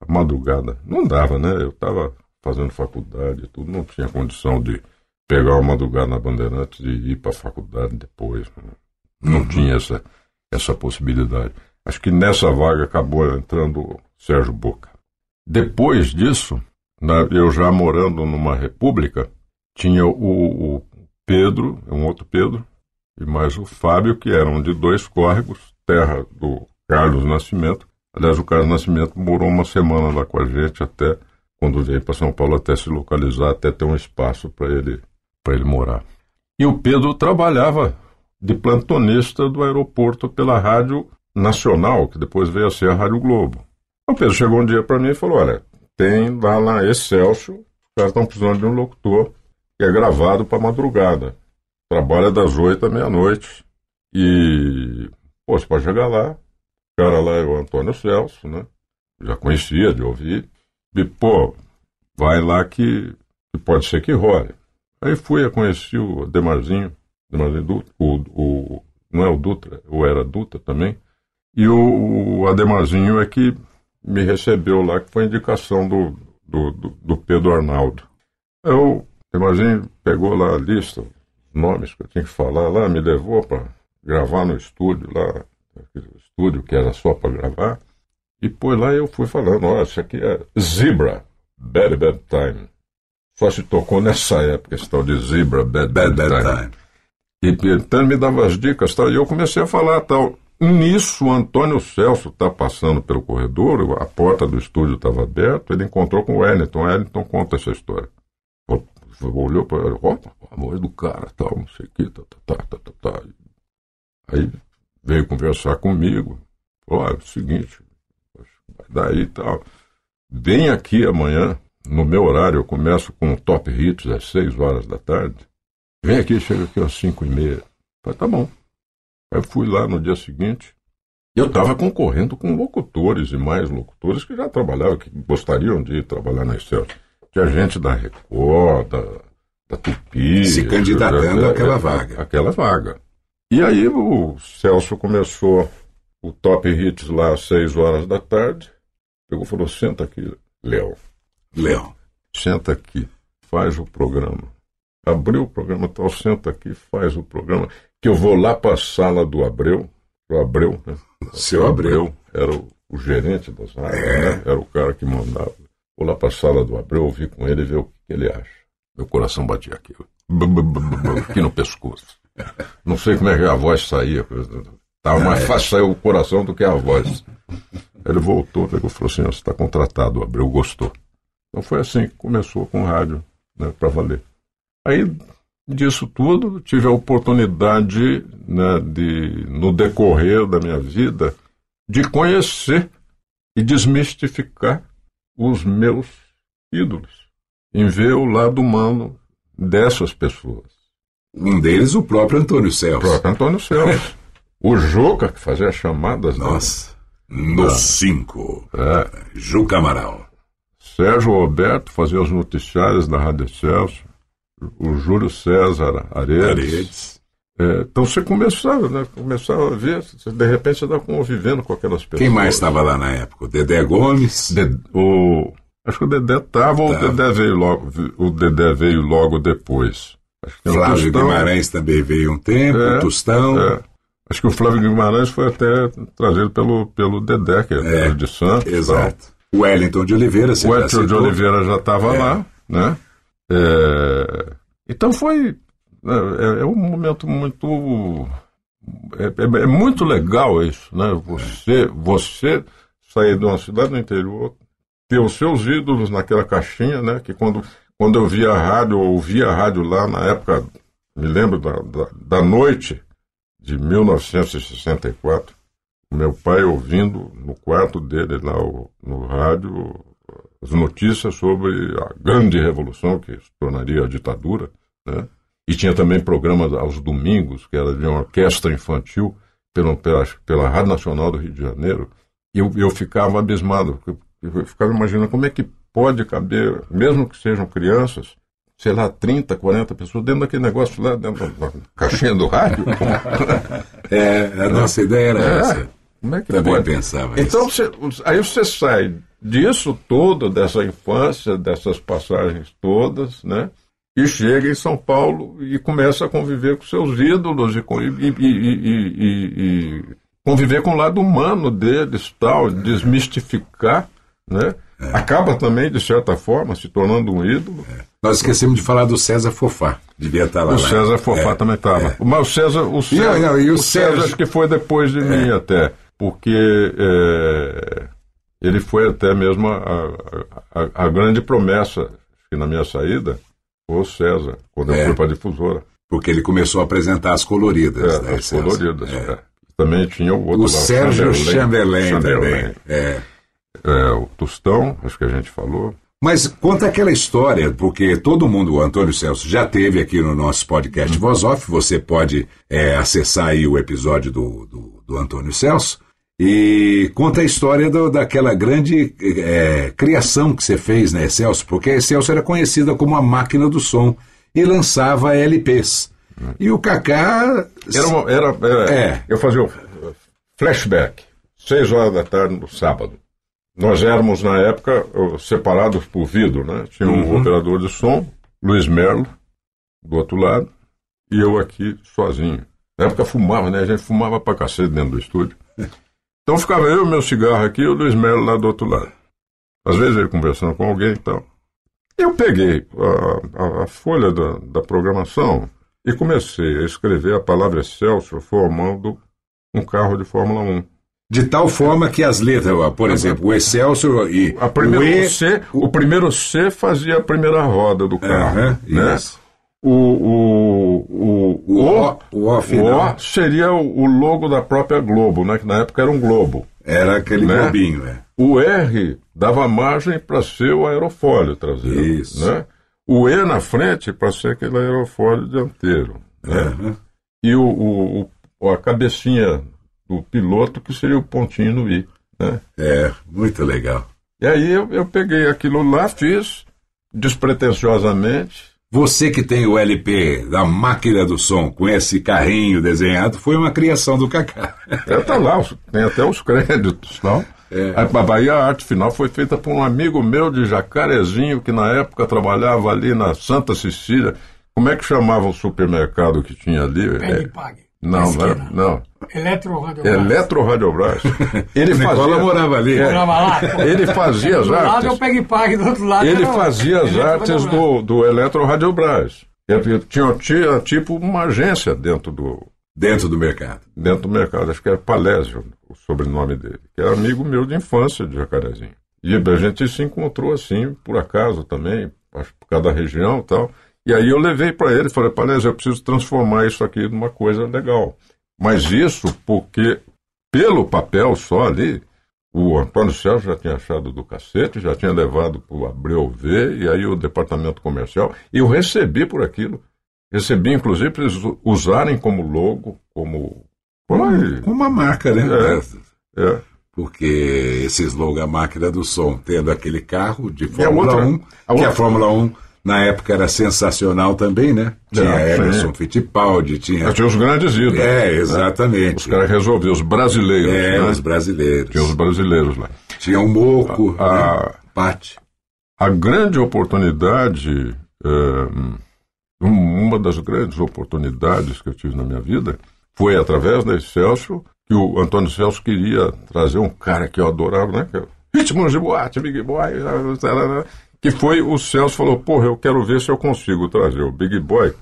a madrugada. Não dava, né? Eu estava fazendo faculdade, tudo, não tinha condição de pegar uma madrugada na Bandeirantes e ir para a faculdade depois. Não uhum. tinha essa, essa possibilidade. Acho que nessa vaga acabou entrando o Sérgio Boca. Depois disso, eu já morando numa república, tinha o, o Pedro, um outro Pedro, e mais o Fábio, que eram de dois córregos, terra do Carlos Nascimento. Aliás, o Carlos Nascimento morou uma semana lá com a gente até quando veio para São Paulo até se localizar, até ter um espaço para ele para ele morar. E o Pedro trabalhava de plantonista do aeroporto pela Rádio Nacional, que depois veio a ser a Rádio Globo. O Pedro chegou um dia para mim e falou: Olha, tem lá na Excelsior, os caras estão precisando de um locutor que é gravado para madrugada. Trabalha das oito à meia-noite. E, pô, você pode chegar lá. O cara lá é o Antônio Celso, né? Já conhecia de ouvir. E, pô, vai lá que, que pode ser que role. Aí fui, a conheci o Demarzinho, Demarzinho Dutra, o, o, não é o Dutra, ou era Dutra também. E o, o Ademarzinho é que me recebeu lá, que foi indicação do, do, do, do Pedro Arnaldo. Eu, Ademarzinho pegou lá a lista, nomes que eu tinha que falar lá, me levou para gravar no estúdio lá, estúdio que era só para gravar. E por lá eu fui falando, olha, isso aqui é Zebra, Bad Bad Time. Só se tocou nessa época esse tal de Zebra, Bad Bad, bad, bad Time. time. E então me dava as dicas tal, e eu comecei a falar tal. Nisso, o Antônio Celso está passando pelo corredor, a porta do estúdio estava aberta, ele encontrou com o Wellington. O Wellington conta essa história. Olhou para ele, ó, a voz do cara, tal, não sei o que, tá, tá, tá, tá, tá. Aí veio conversar comigo. Falou, é o seguinte, daí tal. Vem aqui amanhã, no meu horário, eu começo com o Top Hits às 6 horas da tarde. Vem aqui, chega aqui às 5 e meia. Falei, tá bom. Aí fui lá no dia seguinte. Eu estava concorrendo com locutores e mais locutores que já trabalhavam, que gostariam de ir trabalhar na Excel. Tinha gente da Record, da, da Tupi. Se candidatando àquela vaga. Aquela vaga. E aí o Celso começou o Top Hits lá às 6 horas da tarde. Pegou e falou: senta aqui, Léo. Léo. Senta aqui, faz o programa. Abriu o programa tal, senta aqui, faz o programa. Que eu vou lá para a sala do Abreu. O Abreu, né? Seu Abreu. Abreu era o, o, gerente das rádios, é. né? Era o cara que mandava. Vou lá para a sala do Abreu, ouvir com ele e ver o que ele acha. Meu coração batia aqui. Aqui no pescoço. Não sei como é que a voz saía. Estava mais fácil sair o coração do que a voz. Ele voltou, pegou e falou assim: você está contratado, o Abreu gostou. Então foi assim que começou com o rádio, né, para valer. Aí, disso tudo, tive a oportunidade, né, de, no decorrer da minha vida, de conhecer e desmistificar os meus ídolos, em ver o lado humano dessas pessoas. Um deles, o próprio Antônio Celso. O próprio Antônio Celso. o Juca, que fazia chamadas. Nossa. No 5. É. Juca Amaral. Sérgio Roberto fazia os noticiários da Rádio Celso. O Júlio César Aredes. Aredes. É, então você começava, né? Começava a ver, de repente você estava convivendo com aquelas pessoas. Quem mais estava lá na época? O Dedé Gomes? O, acho que o Dedé estava, ou o Dedé veio logo, o Dedé veio logo depois. Flávio Guimarães também veio um tempo, é, Tostão. É. Acho que o Flávio Guimarães foi até trazido pelo, pelo Dedé, que é, é de Santos. Exato. O Wellington de Oliveira, O Wellington de Oliveira já estava é. lá, né? Então foi. Né, é, é, um momento muito. É, é, é, muito legal isso, né? Você, você sair de uma cidade do interior, ter os seus ídolos naquela caixinha, né? Que quando, quando eu via a rádio, ou ouvia a rádio lá na época, me lembro da, da, da noite de 1964, meu pai ouvindo no quarto dele lá no rádio as notícias sobre a grande revolução que se tornaria a ditadura, né? E tinha também programas aos domingos, que era de uma orquestra infantil pela, pela, pela Rádio Nacional do Rio de Janeiro. E eu, eu ficava abismado, eu ficava imaginando como é que pode caber, mesmo que sejam crianças, sei lá, 30, 40 pessoas dentro daquele negócio lá, dentro da caixinha do rádio. é, a nossa ideia era é, essa. Como é que Também pode? pensava então. Você, aí você sai disso tudo, dessa infância, dessas passagens todas, né? E chega em São Paulo e começa a conviver com seus ídolos e, e, e, e conviver com o lado humano deles, tal, desmistificar, né? É. Acaba também, de certa forma, se tornando um ídolo. É. Nós esquecemos de falar do César Fofá. Devia estar lá. O César Fofá é. também estava. É. Mas o César, o César, não, não, e o, o César, César que foi depois de mim é. até. Porque é, ele foi até mesmo a, a, a, grande promessa na minha saída o César, quando eu fui para a difusora. Porque ele começou a apresentar as coloridas. né, as coloridas. Também tinha o outro o lá, Sérgio Chamberlain, Chamberlain também. É. É, o Tostão, acho que a gente falou. Mas conta aquela história, porque todo mundo, o Antônio Celso, já teve aqui no nosso podcast Voz Off. Você pode é, acessar aí o episódio do, do, do, Antônio Celso. E conta a história do, daquela grande é, criação que você fez, né, Celso? Porque a Celso era conhecida como a máquina do som e lançava LPs. E o Kaká. Era, uma, era, era, é. Eu fazia o flashback. seis horas da tarde no sábado. Nós éramos, na época, separados por vidro, né? Tinha um uhum. operador de som, Luiz Merlo, do outro lado, e eu aqui sozinho. Na época fumava, né? A gente fumava pra cacete dentro do estúdio. Então ficava eu, meu cigarro aqui e o Luiz Melo lá do outro lado. Às vezes ele conversando com alguém e tal. Eu peguei a, a, a folha da, da, programação e comecei a escrever a palavra Excelsior formando um carro de Fórmula 1. De tal forma que as letras, por exemplo, o Excelsior e a primeiro, o, e... C, o primeiro C fazia a primeira roda do carro. Uhum, né? O, o, o, o, o, o, o seria o, logo da própria Globo, né? que na época era um globo. Era aquele né? globinho, é. O R dava margem para ser o aerofólio traseiro. Isso. Né? O E na frente para ser aquele aerofólio dianteiro. Né? Uhum. E o, o, o, a cabecinha do piloto, que seria o pontinho no I. Né? É, muito legal. E aí eu, eu peguei aquilo lá, fiz despretensiosamente. Você que tem o LP da máquina do som com esse carrinho desenhado, foi uma criação do Cacá. É, tá lá, tem até os créditos, não? É. A Bahia a arte final foi feita por um amigo meu de Jacarezinho, que na época trabalhava ali na Santa Cecília. Como é que chamava o supermercado que tinha ali? Pegue é, Pague. Não, não, não. Eletro Radiobras. Eletro Radiobras. Ele fazia. morava ali. É, morava lá. Ele fazia as do artes. Do lado eu pegue pague, do outro lado. Ele fazia as artes do, do Eletro Radiobras. Tinha, tinha tipo uma agência dentro do. Dentro do mercado. Dentro do mercado. Acho que era Palésio o sobrenome dele. Que era amigo meu de infância de Jacarezinho. E a gente se encontrou assim, por acaso também, acho por causa da região e tal. E aí eu levei para ele e falei, Palés, eu preciso transformar isso aqui numa coisa legal. Mas isso porque, pelo papel só ali, o Antônio Sérgio já tinha achado do cacete, já tinha levado para o Abreu ver, e aí o departamento comercial, e eu recebi por aquilo. Recebi, inclusive, para eles usarem como logo, como. Como uma marca, né? É, é. Porque esse slogan, a máquina do som, tendo aquele carro de Fórmula outra, 1, que outra... a Fórmula 1 na época era sensacional também, né? Tinha é, Emerson Fittipaldi, tinha. tinha os grandes ídolos. É, exatamente. Né? Os caras resolviam, os brasileiros. É, né? os brasileiros. Tinha os brasileiros lá. Tinha o Moco, a, a, né? Pati. A grande oportunidade, é, uma das grandes oportunidades que eu tive na minha vida foi através da Celso, que o Antônio Celso queria trazer um cara que eu adorava, né? Ritmo de boate, Big Boy, que foi o Celso falou, porra, eu quero ver se eu consigo trazer o Big Boy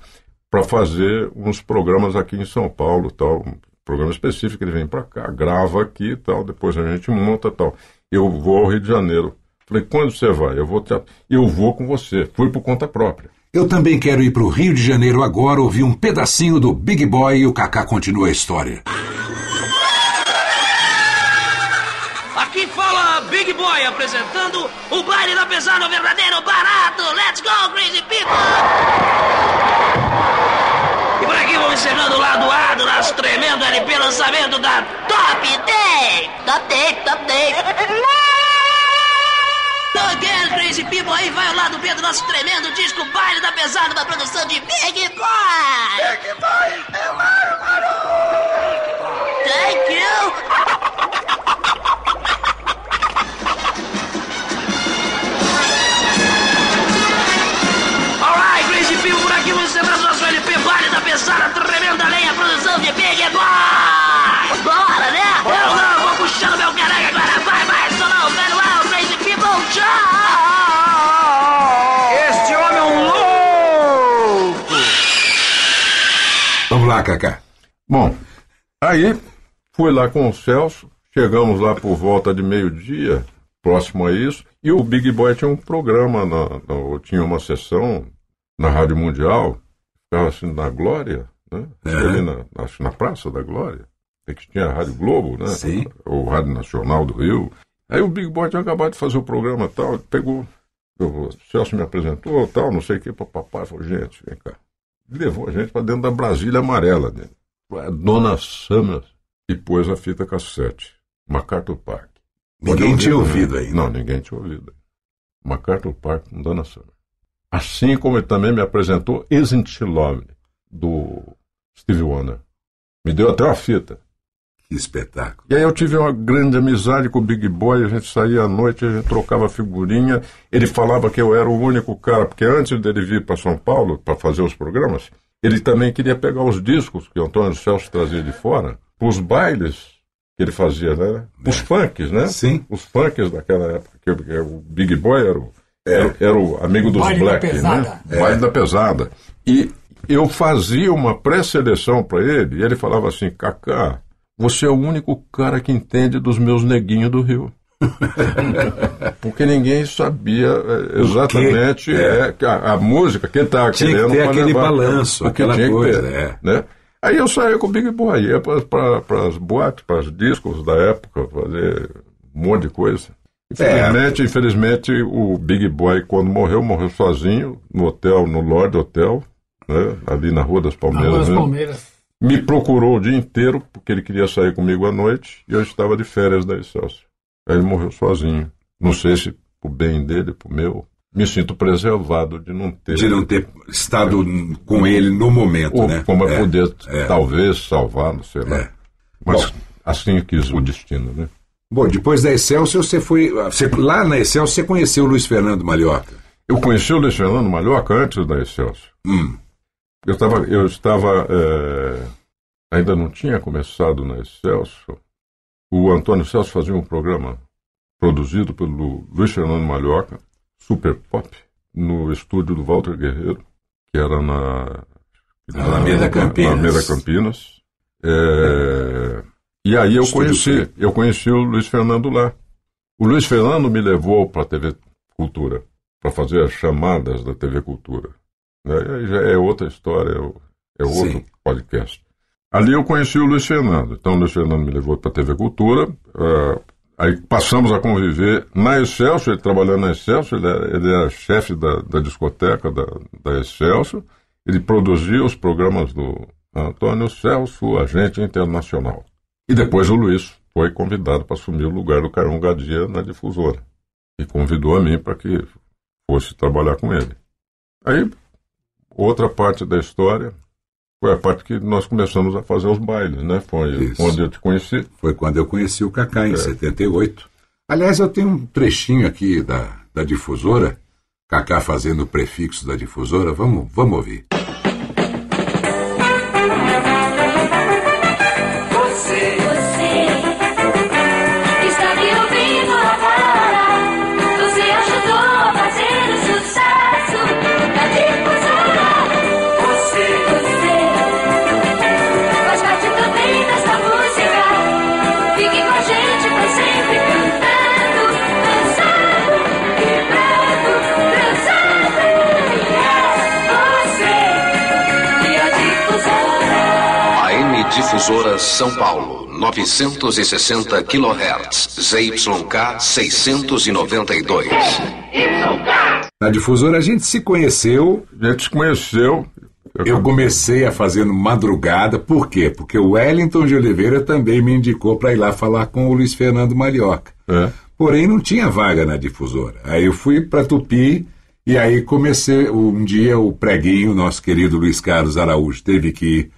para fazer uns programas aqui em São Paulo, tal, um programa específico, ele vem para cá, grava aqui, tal, depois a gente monta, tal. Eu vou ao Rio de Janeiro. Falei, quando você vai? Eu vou, eu vou com você. Fui por conta própria. Eu também quero ir para o Rio de Janeiro agora ouvir um pedacinho do Big Boy e o Kaká continua a história. Big Boy apresentando o baile da pesada, o verdadeiro barato. Let's go, crazy people! E por aqui vamos encerrando o lado A do nosso tremendo LP lançamento da Top Day! Top Day, Top Day! Again, crazy people, aí vai o lado B do nosso tremendo disco Baile da Pesada da produção de Big Boy! Big Boy, é bárbaro! Thank you! Pesada, tremenda lenha, produção de Big Boy! Bora, né? Eu não vou puxando meu careca agora, vai, vai, só velho, wow, crazy people, tchau! Este homem é um louco! Vamos lá, Cacá. Bom, aí fui lá com o Celso, chegamos lá por volta de meio-dia, próximo a isso, e o Big Boy tinha um programa, na, na, tinha uma sessão na Rádio Mundial, ficava assim na Glória, né? É. Ali na, acho na Praça da Glória. É que tinha a Rádio Globo, né? Sim. Ou Rádio Nacional do Rio. Aí o Big Boy tinha acabado de fazer o programa tal, pegou, o Celso me apresentou tal, não sei o que, papai, falou, gente, vem cá. Levou a gente para dentro da Brasília Amarela, né? A dona Summer e pôs a fita cassete. MacArthur Park. Ninguém tinha ouvido aí. Não, ninguém tinha ouvido. MacArthur Park com Dona Summer. Assim como ele também me apresentou Isn't She Lovely, do Steve Wonder. Me deu até uma fita. Que espetáculo. E aí eu tive uma grande amizade com o Big Boy, a gente saía à noite, a gente trocava figurinha. Ele falava que eu era o único cara, porque antes dele vir para São Paulo para fazer os programas, ele também queria pegar os discos que o Antônio Celso trazia de fora, os bailes que ele fazia, né? Os funks, né? Sim. Os funks daquela época, que o Big Boy era o, era, era o amigo dos baile da Black, né? pesada. O Baile da pesada. E eu fazia uma pré-seleção para ele, e ele falava assim, Cacá, você é o único cara que entende dos meus neguinhos do Rio. Porque ninguém sabia eh, exatamente É. é, que a, a música que ele estava Tinha que querendo ter pra aquele levar, balanço, que aquela tinha que coisa, ter, é. né? Aí eu saía com o Big Boy, ia para as boates, para os discos da época, fazer um monte de coisa. Infelizmente, infelizmente, o Big Boy, quando morreu, morreu sozinho, no hotel, no Lord Hotel, né, ali na Rua das Na Palmeiras. Rua das mesmo. Palmeiras. Me procurou o dia inteiro, porque ele queria sair comigo à noite, e eu estava de férias da Excelsior. Aí ele morreu sozinho. Não sei se pro bem dele, pro meu. Me sinto preservado de não ter. De não ter estado com ele no momento, Ou né? como é É, poder, é. talvez, salvá-lo, sei lá. É. Mas Bom. assim quis o destino, né? Bom, depois da Excelsior, você foi. você- lá na Excelsior, você conheceu o Luiz Fernando Malhoca. Eu conheci o Luiz Fernando Malhoca antes da Excelsior. Hum. Eu, tava, eu estava. eh, ainda não tinha começado na Excelsior. O Antônio Celso fazia um programa produzido pelo Luiz Fernando Malhoca, Super Pop, no estúdio do Walter Guerreiro, que era na. Alameda Campinas. Na Alameda Campinas. Eh, e aí eu Estúdio conheci, C. eu conheci o Luiz Fernando lá. O Luiz Fernando me levou para a TV Cultura, para fazer as chamadas da TV Cultura. Né? Aí já é outra história, é é outro Sim. podcast. Ali eu conheci o Luiz Fernando. Então o Luiz Fernando me levou para a TV Cultura. ah, aí passamos a conviver na Excelsior, ele trabalhando na Excelsior, ele era, ele era chefe da, da discoteca da, da Excelsior. Ele produzia os programas do Antônio Celso, agente internacional. E depois o Luiz foi convidado para assumir o lugar do Carão Gadia na difusora. E convidou a mim para que fosse trabalhar com ele. Aí, outra parte da história foi a parte que nós começamos a fazer os bailes, né? Foi Isso. onde eu te conheci. Foi quando eu conheci o Cacá, É. em 78. Aliás, eu tenho um trechinho aqui da, da difusora, Cacá fazendo o prefixo da difusora. Vamos, vamos ouvir. Difusora São Paulo, 960 kHz, ZYK 692. Na difusora a gente se conheceu. A gente se conheceu. Eu comecei a fazer no madrugada, por quê? Porque o Wellington de Oliveira também me indicou para ir lá falar com o Luiz Fernando Malhoca. É. Porém, não tinha vaga na difusora. Aí eu fui para Tupi e aí comecei. Um dia o preguinho, nosso querido Luiz Carlos Araújo, teve que ir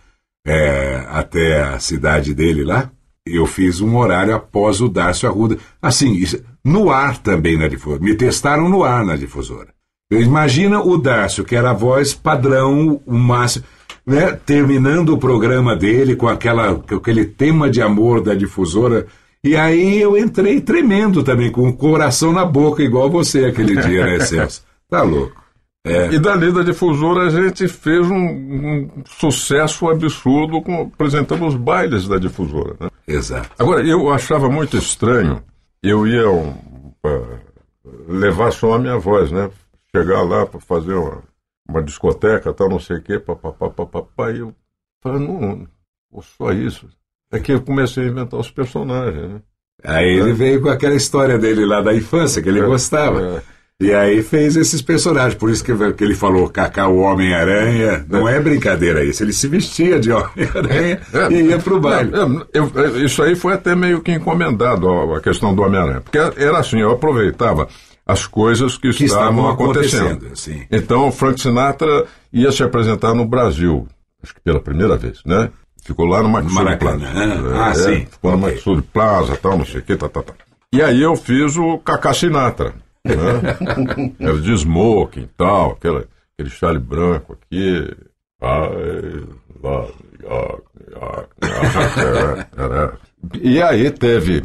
é, até a cidade dele lá. Eu fiz um horário após o Darcio Arruda. Assim, isso- no ar também na difusora. Me testaram no ar na difusora. Imagina o Darcio, que era a voz padrão, o máximo, né, terminando o programa dele com, aquela, com aquele tema de amor da difusora. E aí eu entrei tremendo também, com o coração na boca, igual você aquele dia, né, Celso? Tá louco. É. E dali da difusora a gente fez um, um sucesso absurdo com, apresentando os bailes da difusora. Né? Exato. Agora, eu achava muito estranho, eu ia um, pra levar só a minha voz, né? Chegar lá para fazer uma, uma discoteca, tal, não sei o quê, papapá, papapá, e eu falei, não, não, só isso. É que eu comecei a inventar os personagens, né? Aí ele veio com aquela história dele lá da infância, que ele É, gostava. E aí fez esses personagens. Por isso que, que ele falou Cacá, o Homem-Aranha. Não é brincadeira isso. Ele se vestia de Homem-Aranha e ia pro baile. Não, eu- isso aí foi até meio que encomendado, ó, a questão do Homem-Aranha. Porque era assim, eu aproveitava as coisas que, Que estavam, estavam acontecendo. acontecendo. Então, Frank Sinatra ia se apresentar no Brasil, acho que pela primeira vez, né? Ficou lá no Maracanã. Plaza. Ah, É, sim. Ficou no Maxud Plaza, tal, não sei o que, tá, tá, tá. E aí eu fiz o Cacá Sinatra. Né? Era de smoking e tal, aquela, aquele chale branco aqui. Lá, lá, lá, lá, era. E aí teve.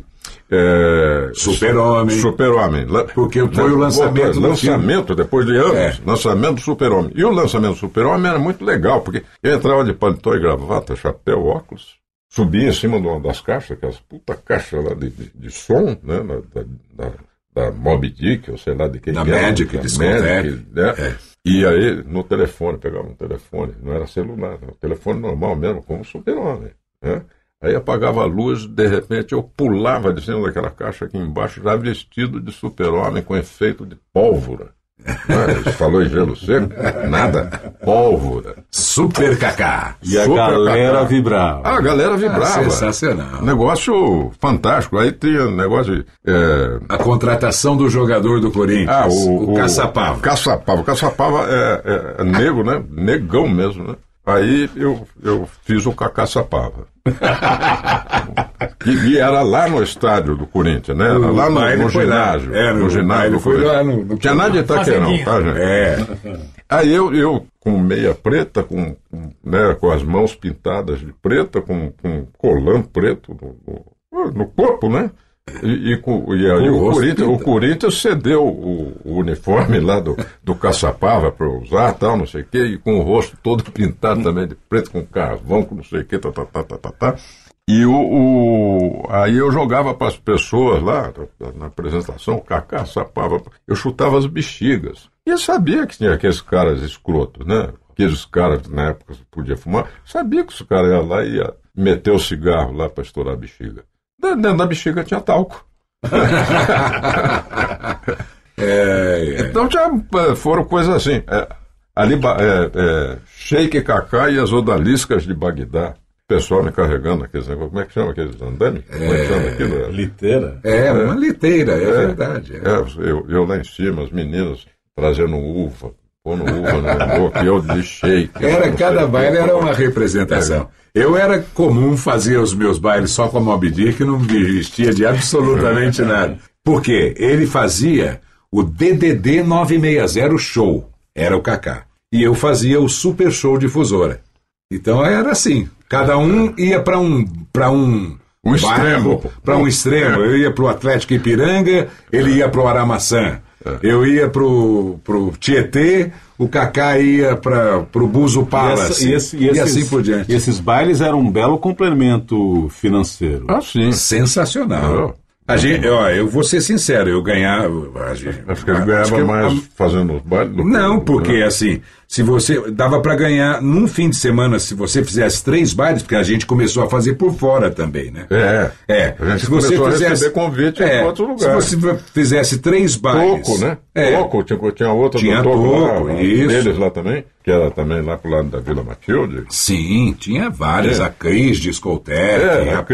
É, Super-Homem. Super-Homem. Porque foi o lançamento lançamento, depois de anos, É. lançamento do Super-Homem. E o lançamento do Super-Homem era muito legal, porque eu entrava de paletó e gravata, chapéu, óculos, subia em cima de uma das caixas, aquelas puta caixas lá de, de, de som, né, da, da, da Moby Dick, ou sei lá de quem Da que era, Magic, da discoteque. Magic, né? É. E aí, no telefone, pegava um telefone, não era celular, era um telefone normal mesmo, como Super-Homem, né? Aí apagava a luz, de repente eu pulava de cima daquela caixa aqui embaixo, já vestido de super-homem com efeito de pólvora. Você falou em gelo seco? Nada. Pólvora. Super Cacá. E a Super galera Cacá. vibrava. Ah, a galera vibrava. Ah, sensacional. Negócio fantástico. Aí tinha negócio de. é, A contratação do jogador do Corinthians. Ah, o, o Caçapava. Caçapava. O Caçapava é, é, é negro, né? Negão mesmo, né? Aí eu, eu fiz o Cacaçapava. e, e era lá no estádio do Corinthians, né? Era lá no, baile no lá. ginásio. É, no- no ginásio do Corinthians. lá no- no- Tinha nada de Itaquerão, tá, gente? É. Aí eu, eu com meia preta, com, com, né, com as mãos pintadas de preta, com, com colã preto no, no, corpo, né? E, e, com- e aí O o, Corinthians, o. Corinthians cedeu o, o uniforme lá do, do Caçapava para usar, tal, não sei o quê, e com o rosto todo pintado também de preto, com carvão, com não sei o quê, tá, tá, tá, tá, tá, tá. E o, o- aí eu jogava para as pessoas lá, na- apresentação, o Cacá sapava, eu chutava as bexigas. E eu sabia que tinha aqueles caras escrotos, né? Aqueles caras na época podia fumar. Sabia que os caras iam lá e ia meter o cigarro lá para estourar a bexiga. Dentro da bexiga tinha talco. É, é. Então já eh, foram coisas assim. É, ali, é, é, Sheik Kaká e as odaliscas de Bagdá. O pessoal me carregando aqueles negócios. Como é que chama aqueles andames? Como é que chama aquilo? Liteira? É, uma liteira, é, verdade. é. É, eu, eu lá em cima, as meninas trazendo uva, pondo uva no boca, e eu de shake. Era, cada baile era uma representação. Eu era comum fazer os meus bailes só com a Moby Dick, não me vestia de absolutamente nada. Por quê? Ele fazia o DDD 960 Show, era o Kaká. E eu fazia o Super Show Difusora. Então era assim, cada um ia para um para um Um extremo. para um extremo. Eu ia para o Atlético Ipiranga, ele ia para o Aramaçã. Eu ia pro, pro Tietê, o Kaká ia para pro Buzo E, Palace. essa- e esse- e e esses, assim por diante. e esses bailes eram um belo complemento financeiro. Ah, sim. Sensacional. A gente, ó, eu vou ser sincero, eu ganhava. a gente- Acho que ele ganhava que- mais fazendo os bailes do que- Não, porque assim, se você dava para ganhar num fim de semana, se você fizesse três bailes, porque a gente começou a fazer por fora também, né? É. É. A gente se você começou a fizesse receber convite é, em outro lugar. Se você fizesse três bailes, Toco, né? É. Toco, tinha, tinha outra Tinha do Toco, Toco, lá, isso. deles lá também, que era também lá pro lado da Vila Matilde. Sim, tinha várias. É. A Cris, Discotec, É, a.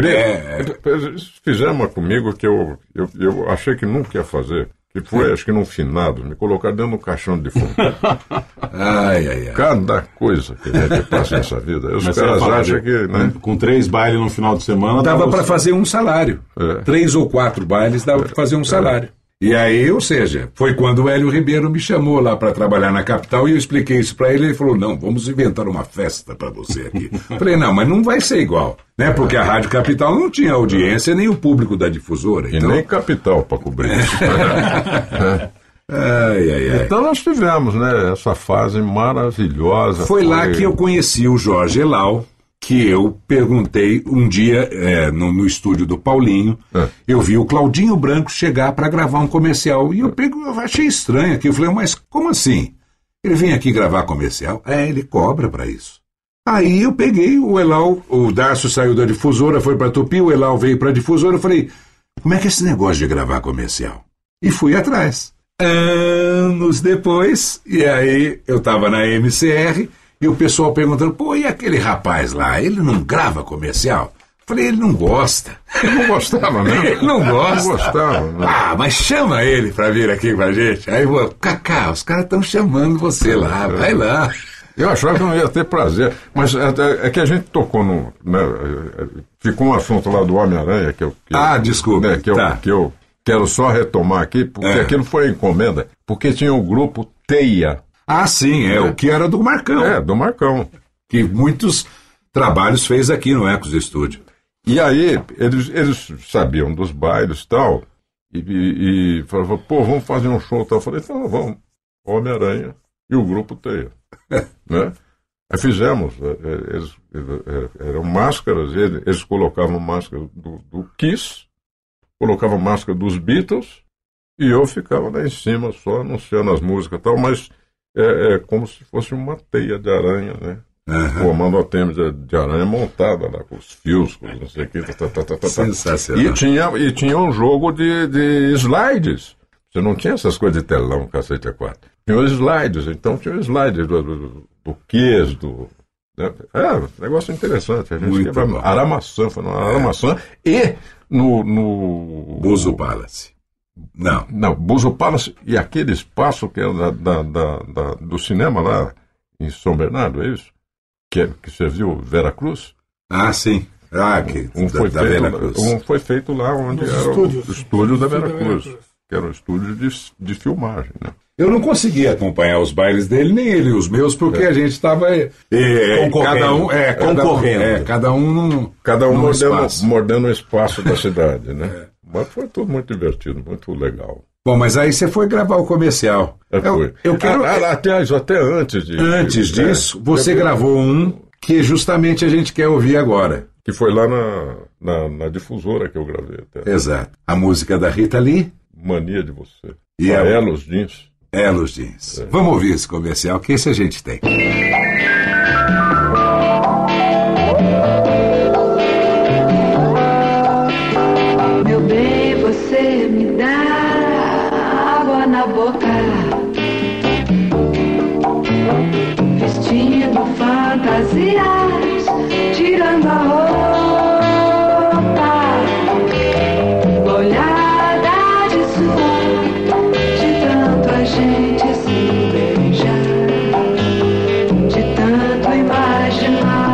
Eles fizeram uma comigo que eu, eu, eu achei que nunca ia fazer. Que foi, acho que num finado, me colocaram dentro do caixão de fundo. Ai, ai, ai. Cada coisa que a gente passa nessa vida. Os Mas caras acham de- que. Né? Com três bailes no final de semana. Dava dava para os- fazer um salário. É. Três ou quatro bailes dava para fazer um salário. E aí, ou seja, foi quando o Hélio Ribeiro me chamou lá para trabalhar na capital e eu expliquei isso para ele. Ele falou: não, vamos inventar uma festa para você aqui. Falei: não, mas não vai ser igual, né? Porque a Rádio Capital não tinha audiência nem o público da difusora. E Então, nem capital para cobrir. ai, ai, ai. então nós tivemos, né, essa fase maravilhosa. Foi lá que eu conheci o Jorge Elau, que eu perguntei um dia é, no, no estúdio do Paulinho. É. Eu vi o Claudinho Branco chegar para gravar um comercial. E eu, pego, eu achei estranho aqui. Eu falei, mas como assim? Ele vem aqui gravar comercial? É, ele cobra para isso. Aí eu peguei o Elau, o Darcio saiu da difusora, foi para Tupi, o Elau veio para a difusora. Eu falei, como é que é esse negócio de gravar comercial? E fui atrás. Anos depois, e aí eu estava na MCR e o pessoal perguntando: pô, e aquele rapaz lá, ele não grava comercial? Falei, ele não gosta. Ele não gostava, né? Ele não gosta. Não gostava, né? Ah, mas chama ele pra vir aqui com a gente. Aí, eu, Cacá, os caras estão chamando você lá, vai lá. Eu achava que não ia ter prazer, mas é, é que a gente tocou no. Né, ficou um assunto lá do Homem-Aranha que eu. Que ah, eu, desculpa. Né, que, eu, tá. que eu quero só retomar aqui, porque É. aquilo foi encomenda, porque tinha o grupo Teia. Ah, sim, é, o que era do Marcão. É, do Marcão. Que muitos trabalhos fez aqui no Ecos Estúdio. E aí, eles, eles sabiam dos bailes e tal, e, e, falavam, pô, vamos fazer um show e tal. Eu falei, então vamos, Homem-Aranha e o grupo Teia. né? Aí fizemos, eh, eh, eles, eh, eram máscaras, eles, eles colocavam máscara do, do Kiss, colocavam máscara dos Beatles, e eu ficava lá em cima só anunciando as músicas e tal, mas é, é como se fosse uma teia de aranha, né? Formando a teia de, de aranha montada lá, com os fios, com não sei o que. Tá, tá, tá, tá, tá. Sensacional. E tinha, e tinha um jogo de, de slides. Você não tinha essas coisas de telão, cacete a quatro. Tinha os slides, então tinha os slides do, do, do do. né? É, um negócio interessante. A gente Muito bom. Aramaçã, foi Aramaçã. E no. no Buzo Palace. Não. Não, Buzo Palace e aquele espaço que é da, da- da- da- do cinema lá em São Bernardo, é isso? Que, é- que você viu Vera Cruz? Ah, sim. Ah, que, Um da, foi, da feito, Vera Cruz. um foi feito lá onde Nos era estúdios. o estúdio da Vera Estúdio da Vera Cruz, que era um estúdio de, de filmagem, né? Eu não consegui acompanhar os bailes dele, nem ele os meus, porque a gente estava. É, Concorrendo. cada um. É, cada um, Concorrendo. é, cada um num, Cada um mordendo, espaço. mordendo o espaço da cidade, né? Mas foi tudo muito divertido, muito legal. Bom, mas aí você foi gravar o comercial. É, Eu, foi. eu quero. Ah, ah, até, antes de. Antes de- disso, é, você eu- gravou um que justamente a gente quer ouvir agora. Que foi lá na, na, na difusora que eu gravei até. Exato. A música da Rita Lee, Mania de você. E a a- Elos Jeans. Elos Jeans. Vamos ouvir esse comercial, que esse a gente tem. Fantasias, tirando a roupa. Olhada de suor, de tanto a gente se beijar. De tanto imaginar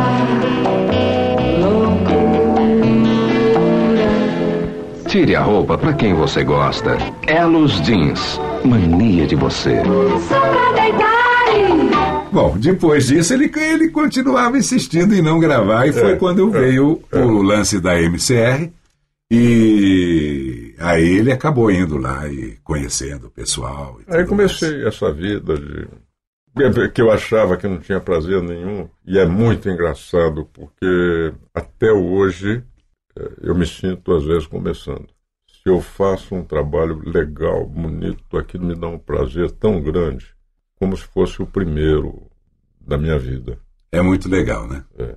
Tire a roupa pra quem você gosta. Elos Jeans. Mania de você. só Bom, depois disso ele, ele continuava insistindo em não gravar, e foi É, quando veio o lance da MCR, e aí ele acabou indo lá e conhecendo o pessoal. e Aí comecei essa vida de. que eu achava que não tinha prazer nenhum. E é muito engraçado, porque até hoje eh, eu me sinto, às vezes, começando. Se eu faço um trabalho legal, bonito, aquilo me dá um prazer tão grande, como se fosse o primeiro da minha vida. É muito legal, né? É.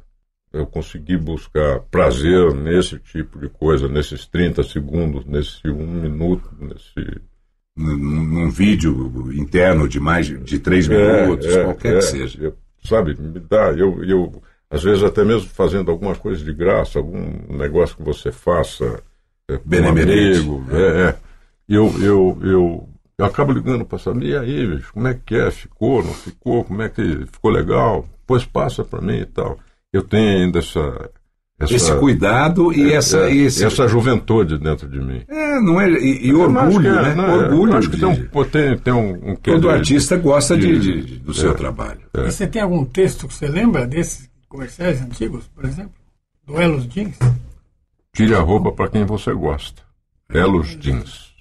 Eu consegui buscar prazer nesse tipo de coisa, nesses 30 segundos, nesse um minuto, nesse. Num, num vídeo interno de mais de, três É, minutos, é, qualquer é. que seja. Eu- sabe, me dá. Eu, eu, às vezes, até mesmo fazendo alguma coisa de graça, algum negócio que você faça é, com um Benemerente. amigo, é, é. Eu, eu, eu, eu acabo ligando para saber, e aí, bicho, como é que é? Ficou, não ficou? Como é que ficou legal? Pois passa para mim e tal. Eu tenho ainda essa. essa Esse cuidado e é, essa- é, esse- essa juventude dentro de mim. É, não é, e, e orgulho, é, né? não, é, orgulho. acho que de- tem um, tem, tem um, um todo de- artista gosta de, de- de- do seu é. trabalho. E você tem algum texto que você lembra desses comerciais antigos, por exemplo? Duelos Jeans? Tire a roupa para quem você gosta. Elos Jeans.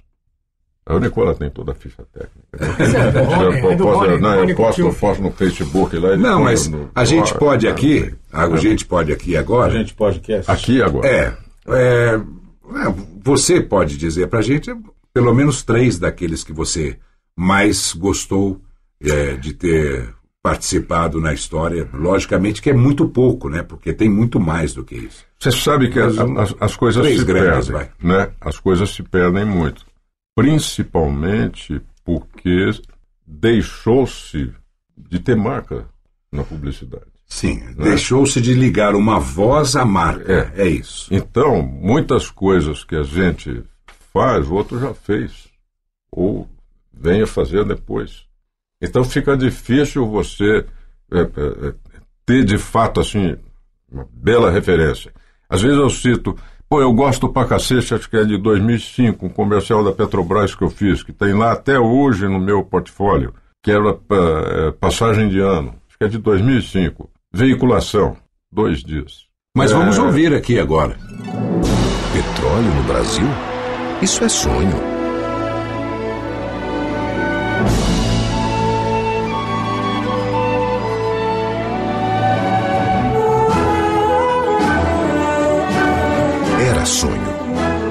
A Nicola tem toda a ficha técnica. Esse é Eu é posto, eu posto no Facebook lá. ele Não, mas no- a gente no- pode é, aqui, a gente pode aqui agora. A gente pode que Aqui agora. É, é, é, você pode dizer pra gente pelo menos três daqueles que você mais gostou é, de ter participado na história. Logicamente que é muito pouco, né? Porque tem muito mais do que isso. Você sabe que as, as- as coisas Três se grandes, perdem, vai. né? As coisas se perdem muito, principalmente porque deixou-se de ter marca na publicidade. Sim, Né? deixou-se de ligar uma voz à marca. É, isso. Então, muitas coisas que a gente faz, o outro já fez. Ou venha fazer depois. Então fica difícil você é, é, é, ter de fato assim uma bela referência. Às vezes eu cito, pô, eu gosto pra cacete, acho que é de 2005, um comercial da Petrobras que eu fiz, que tem lá até hoje no meu portfólio, que era é, passagem de ano, acho que é de 2005. Veiculação, dois dias. Mas vamos ouvir aqui agora. Petróleo no Brasil? Isso é sonho.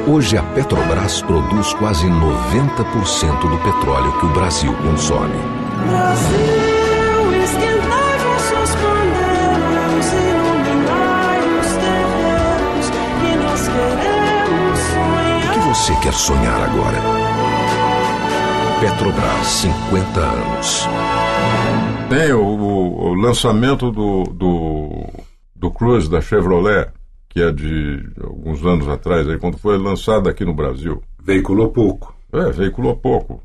Hoje a Petrobras produz quase 90% do petróleo que o Brasil consome. Brasil, esquentai vossos pandeiros, iluminai os terreiros, que nós queremos sonhar. O que você quer sonhar agora? Petrobras, 50 anos. Tem o, o- o lançamento do, do, do Cruze da Chevrolet, que é de alguns anos atrás, aí, quando foi lançado aqui no Brasil. Veiculou pouco. É, veiculou pouco.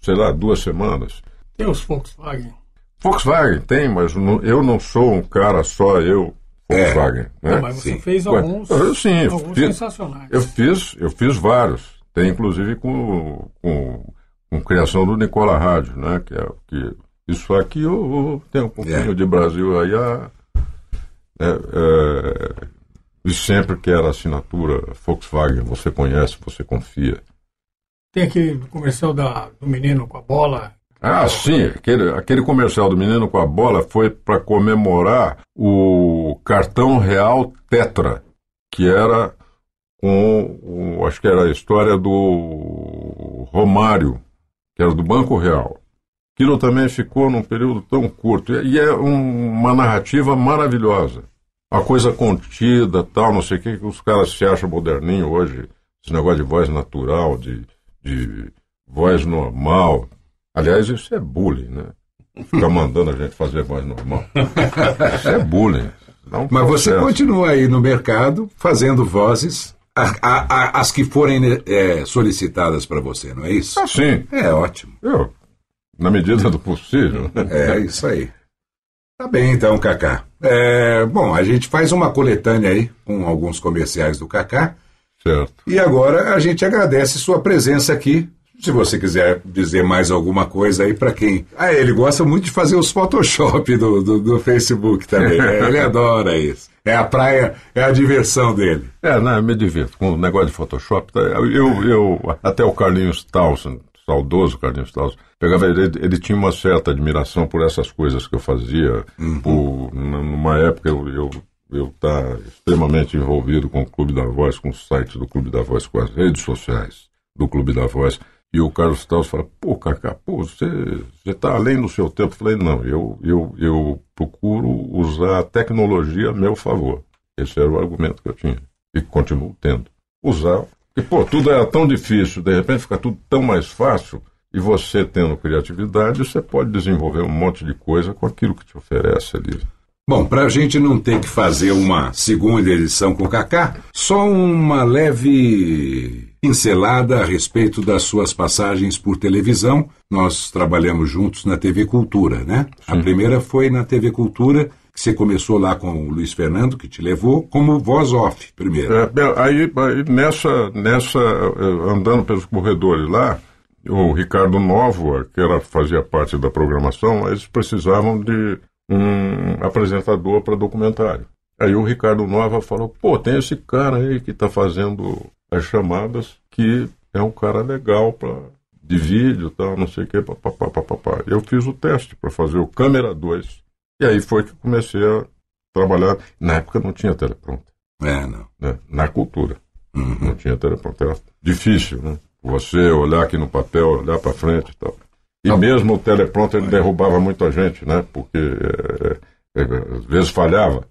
Sei lá, duas semanas. Tem os Volkswagen. Volkswagen tem, mas não- eu não sou um cara só, eu, Volkswagen. né? Não, mas você fez Ué, alguns, eu, sim, eu alguns fiz, sensacionais. Eu fiz, eu fiz vários. Tem inclusive com, com, com criação do Nicola Rádio, né? Que é que isso aqui eu, eu tenho um pouquinho de Brasil aí a, é, é, e sempre que era assinatura Volkswagen, você conhece, você confia. Tem aquele comercial da, do menino com a bola. Ah, sim, aquele, aquele comercial do menino com a bola foi para comemorar o cartão real Tetra, que era com, acho que era a história do Romário, que era do Banco Real. Aquilo também ficou num período tão curto e e é um- uma narrativa maravilhosa. Uma coisa contida, tal, não sei o que, que os caras se acham moderninho hoje, esse negócio de voz natural, de, de voz normal. Aliás, isso é bullying, né? Ficar mandando a gente fazer voz normal. Isso é bullying. Um Mas você continua aí no mercado fazendo vozes, a- a- a- as que forem é, solicitadas para você, não é isso? Ah, sim. É ótimo. Eu, na medida do possível. É isso aí. Tá bem então, Kaká. É, bom, a gente faz uma coletânea aí com alguns comerciais do Kaká. Certo. E agora a gente agradece sua presença aqui. Se você quiser dizer mais alguma coisa aí para quem. Ah, ele gosta muito de fazer os Photoshop do, do, do Facebook também. né? Ele adora isso. É a praia, é a diversão dele. É, não, eu me divirto com o negócio de Photoshop. Eu, eu, até o Carlinhos Towson, saudoso Carlinhos Towson, pegava, ele, ele tinha uma certa admiração por essas coisas que eu fazia. Por, n- numa época eu, eu, eu tá extremamente envolvido com o Clube da Voz, com o site do Clube da Voz, com as redes sociais do Clube da Voz. E o Carlos Towson fala, pô, Cacá, pô, você está além do seu tempo. Eu falei, não, eu, eu, eu procuro usar a tecnologia a meu favor. Esse era o argumento que eu tinha. E continuo tendo. Usar. E, pô, tudo era tão difícil, de repente fica tudo tão mais fácil. E você tendo criatividade, você pode desenvolver um monte de coisa com aquilo que te oferece ali. Bom, para a gente não ter que fazer uma segunda edição com o Kaká, só uma leve pincelada a respeito das suas passagens por televisão. Nós trabalhamos juntos na TV Cultura, né? A primeira foi na TV Cultura, você começou lá com o Luiz Fernando, que te levou, como voz off primeiro. É, aí, aí nessa, nessa, eh, andando pelos corredores lá, o Ricardo Novo, que era, fazia parte da programação, eles precisavam de um apresentador para documentário. Aí o Ricardo Nova falou, pô, tem esse cara aí que está fazendo as chamadas, que é um cara legal para de vídeo tal, não sei o que, papapá, papapá. Eu fiz o teste para fazer o câmera 2. E aí foi que comecei a trabalhar. Na época não tinha teleprompter. É, não. né? Na cultura. Não tinha teleprompter. Era difícil, né? Você olhar aqui no papel, olhar para frente e tal. E mesmo o teleprompter ele derrubava muita gente, né? Porque é, é, às vezes falhava.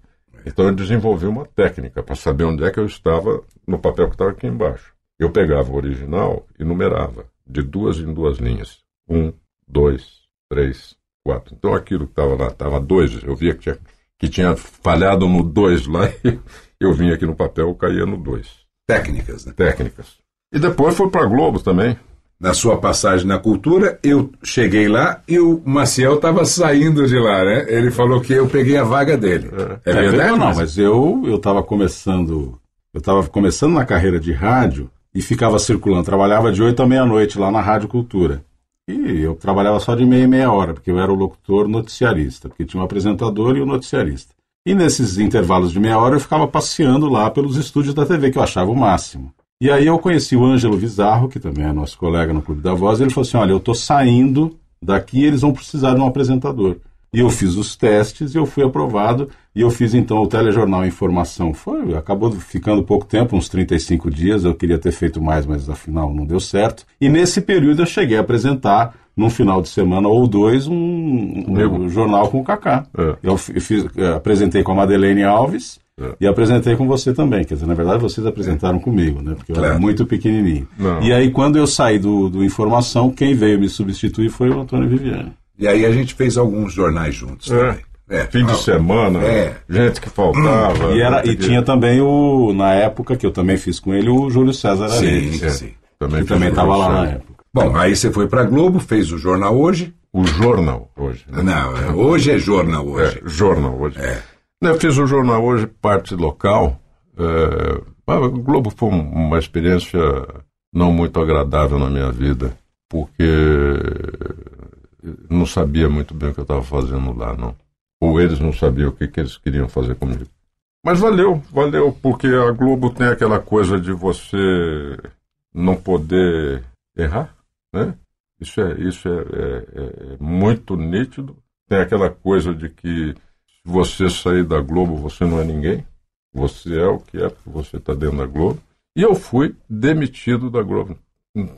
Então eu desenvolvi uma técnica para saber onde é que eu estava no papel que estava aqui embaixo. Eu pegava o original e numerava de duas em duas linhas. Um, dois, três, quatro. Então aquilo que estava lá, estava dois. Eu via que tinha, que tinha falhado no dois lá e eu vinha aqui no papel, caía no dois. Técnicas, né? Técnicas. E depois foi para Globo também. na sua passagem na cultura, eu cheguei lá e o Maciel estava saindo de lá, né? Ele falou que eu peguei a vaga dele. É, verdade? Não, mas- eu estava começando, eu estava começando na carreira de rádio e ficava circulando, trabalhava de 8 à meia-noite lá na Rádio Cultura. E eu trabalhava só de meia e meia hora, porque eu era o locutor noticiarista, porque tinha um apresentador e o noticiarista. E nesses intervalos de meia hora eu ficava passeando lá pelos estúdios da TV, que eu achava o máximo. E aí eu conheci o Ângelo Vizarro, que também é nosso colega no Clube da Voz, e ele falou assim: olha, eu estou saindo daqui eles vão precisar de um apresentador. E eu fiz os testes e eu fui aprovado. E eu fiz então o telejornal Informação. Foi, acabou ficando pouco tempo, uns 35 dias. Eu queria ter feito mais, mas afinal não deu certo. E nesse período eu cheguei a apresentar, num final de semana ou dois, um, um jornal com o Kaká. Eu fi- fiz, eh, apresentei com a Madeleine Alves. E apresentei com você também, quer dizer, na verdade vocês apresentaram comigo, né? Porque eu era Claro. muito pequenininho. Não. E aí, quando eu saí do, do Informação, quem veio me substituir foi o Antônio Viviane. E aí a gente fez alguns jornais juntos também. É. Fim de semana, É. gente que faltava. E, era, e que- tinha também o, na época que eu também fiz com ele, o Júlio César Sim, Aredes. sim. Que Também também fiz estava lá na época. Bom, aí você foi para Globo, fez o Jornal Hoje. O Jornal Hoje. né? Não, é, hoje é Jornal Hoje. É, jornal hoje. Eu fiz o jornal hoje, parte local. É, mas o Globo foi um- uma experiência não muito agradável na minha vida, porque não sabia muito bem o que eu estava fazendo lá, não. Ou eles não sabiam o que, que eles queriam fazer comigo. Mas valeu, valeu, porque a Globo tem aquela coisa de você não poder errar, né? Isso é, isso é, é- é- é muito nítido. Tem aquela coisa de que se você sair da Globo, você não é ninguém. Você é o que é, porque você está dentro da Globo. E eu fui demitido da Globo.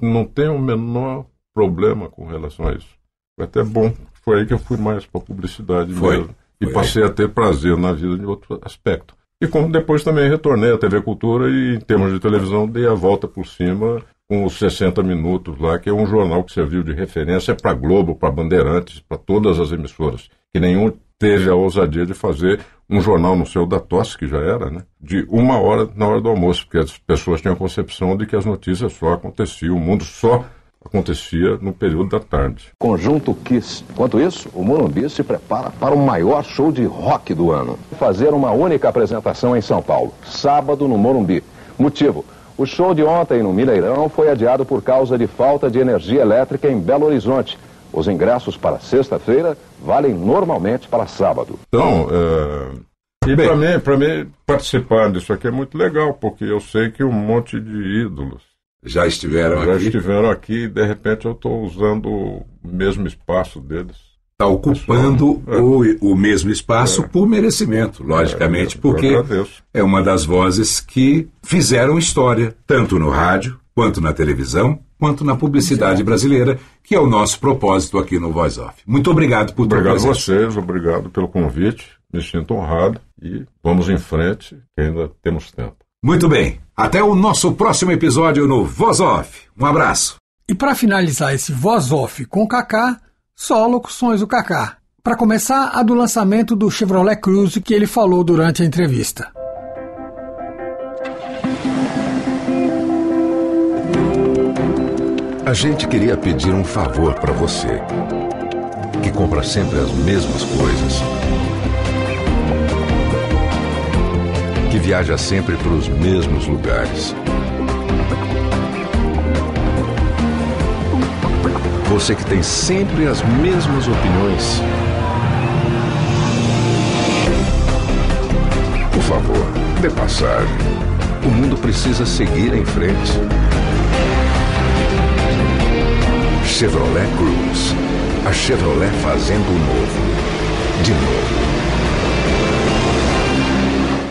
Não tenho o menor problema com relação a isso. Foi até bom. Foi aí que eu fui mais para publicidade Foi. mesmo. E Foi passei a ter prazer na vida de outro aspecto. E como depois também retornei à TV Cultura e, em termos de televisão, dei a volta por cima com os 60 Minutos lá, que é um jornal que serviu de referência para Globo, para Bandeirantes, para todas as emissoras. Que nenhum teve a ousadia de fazer um jornal no seu da tosse, que já era, né? De uma hora na hora do almoço, porque as pessoas tinham a concepção de que as notícias só aconteciam, o mundo só acontecia no período da tarde. Conjunto Kiss. Enquanto isso, o Morumbi se prepara para o maior show de rock do ano. Fazer uma única apresentação em São Paulo, sábado no Morumbi. Motivo: o show de ontem no Mineirão foi adiado por causa de falta de energia elétrica em Belo Horizonte. Os ingressos para sexta-feira valem normalmente para sábado. Então, é, e para mim, para mim, participar disso aqui é muito legal, porque eu sei que um monte de ídolos Já estiveram já aqui. estiveram aqui e de repente eu estou usando o mesmo espaço deles. Está ocupando É. o, o mesmo espaço por merecimento, logicamente, É, porque é uma das vozes que fizeram história, tanto no rádio, quanto na televisão, quanto na publicidade brasileira, que é o nosso propósito aqui no Voice Off. Muito obrigado por Obrigado a vocês, obrigado pelo convite, me sinto honrado e vamos em frente, que ainda temos tempo. Muito bem. Até o nosso próximo episódio no Voz Off. Um abraço. E para finalizar esse voz off com o Kaká, só locuções do Kaká. Para começar, a do lançamento do Chevrolet Cruze que ele falou durante a entrevista. A gente queria pedir um favor para você, que compra sempre as mesmas coisas, viaja sempre para os mesmos lugares. Você que tem sempre as mesmas opiniões. Por favor, dê passagem. O mundo precisa seguir em frente. Chevrolet Cruze. A Chevrolet fazendo o novo. De novo.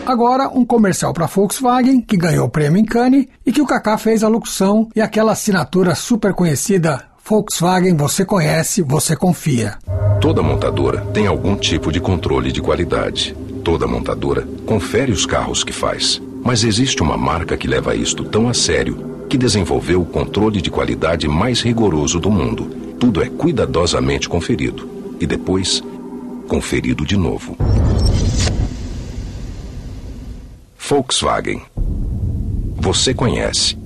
Agora, um comercial para Volkswagen, que ganhou o prêmio em Cannes e que o Kaká fez a locução e aquela assinatura super conhecida Volkswagen você conhece, você confia. Toda montadora tem algum tipo de controle de qualidade. Toda montadora confere os carros que faz. Mas existe uma marca que leva isto tão a sério que desenvolveu o controle de qualidade mais rigoroso do mundo. Tudo é cuidadosamente conferido e depois conferido de novo. Volkswagen. Você conhece.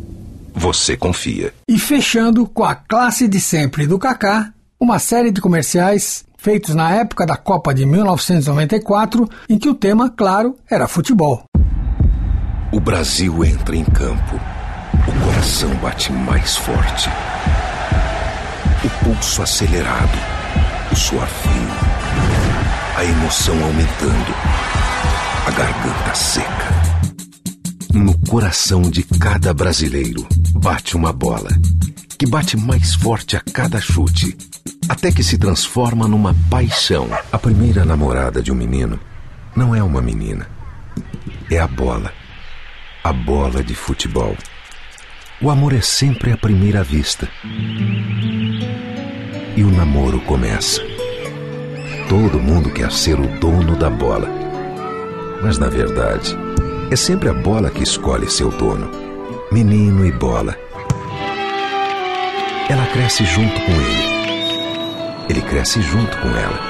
você confia. E fechando com a classe de sempre do Kaká, uma série de comerciais feitos na época da Copa de 1994, em que o tema, claro, era futebol. O Brasil entra em campo. O coração bate mais forte. O pulso acelerado. O suor frio. A emoção aumentando. A garganta seca. No coração de cada brasileiro bate uma bola, que bate mais forte a cada chute, até que se transforma numa paixão. A primeira namorada de um menino não é uma menina, é a bola. A bola de futebol. O amor é sempre à primeira vista. E o namoro começa. Todo mundo quer ser o dono da bola. Mas na verdade, é sempre a bola que escolhe seu dono. Menino e bola. Ela cresce junto com ele. Ele cresce junto com ela.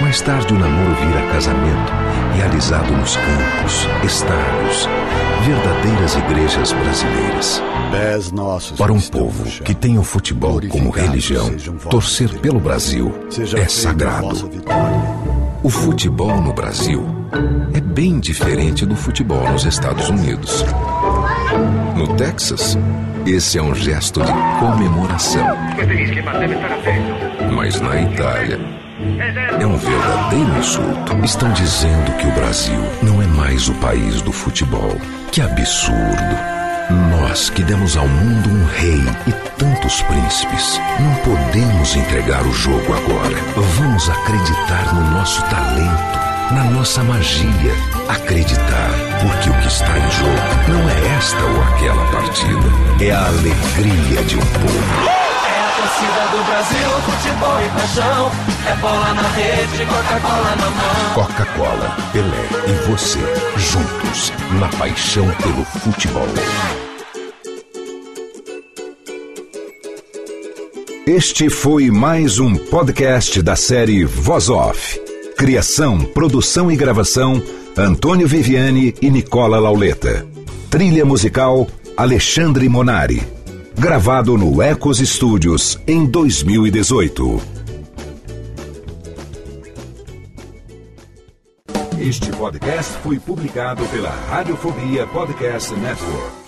Mais tarde o namoro vira casamento, realizado nos campos, estádios, verdadeiras igrejas brasileiras. Para um povo que tem o futebol como religião, torcer pelo Brasil é sagrado. O futebol no Brasil é bem diferente do futebol nos Estados Unidos. No Texas, esse é um gesto de comemoração. Mas na Itália, é um verdadeiro insulto. Estão dizendo que o Brasil não é mais o país do futebol. Que absurdo. Nós que demos ao mundo um rei e tantos príncipes, não podemos entregar o jogo agora. Vamos acreditar no nosso talento, na nossa magia. Acreditar, porque o que está em jogo não é esta ou aquela partida, é a alegria de um povo. É a torcida do Brasil, futebol e paixão. É bola na rede, Coca-Cola na mão. Coca-Cola, Pelé e você, juntos, na paixão pelo futebol. Este foi mais um podcast da série Voz Off. Criação, produção e gravação: Antônio Viviane e Nicola Lauleta. Trilha musical: Alexandre Monari. Gravado no Ecos Studios em 2018. Este podcast foi publicado pela Radiofobia Podcast Network.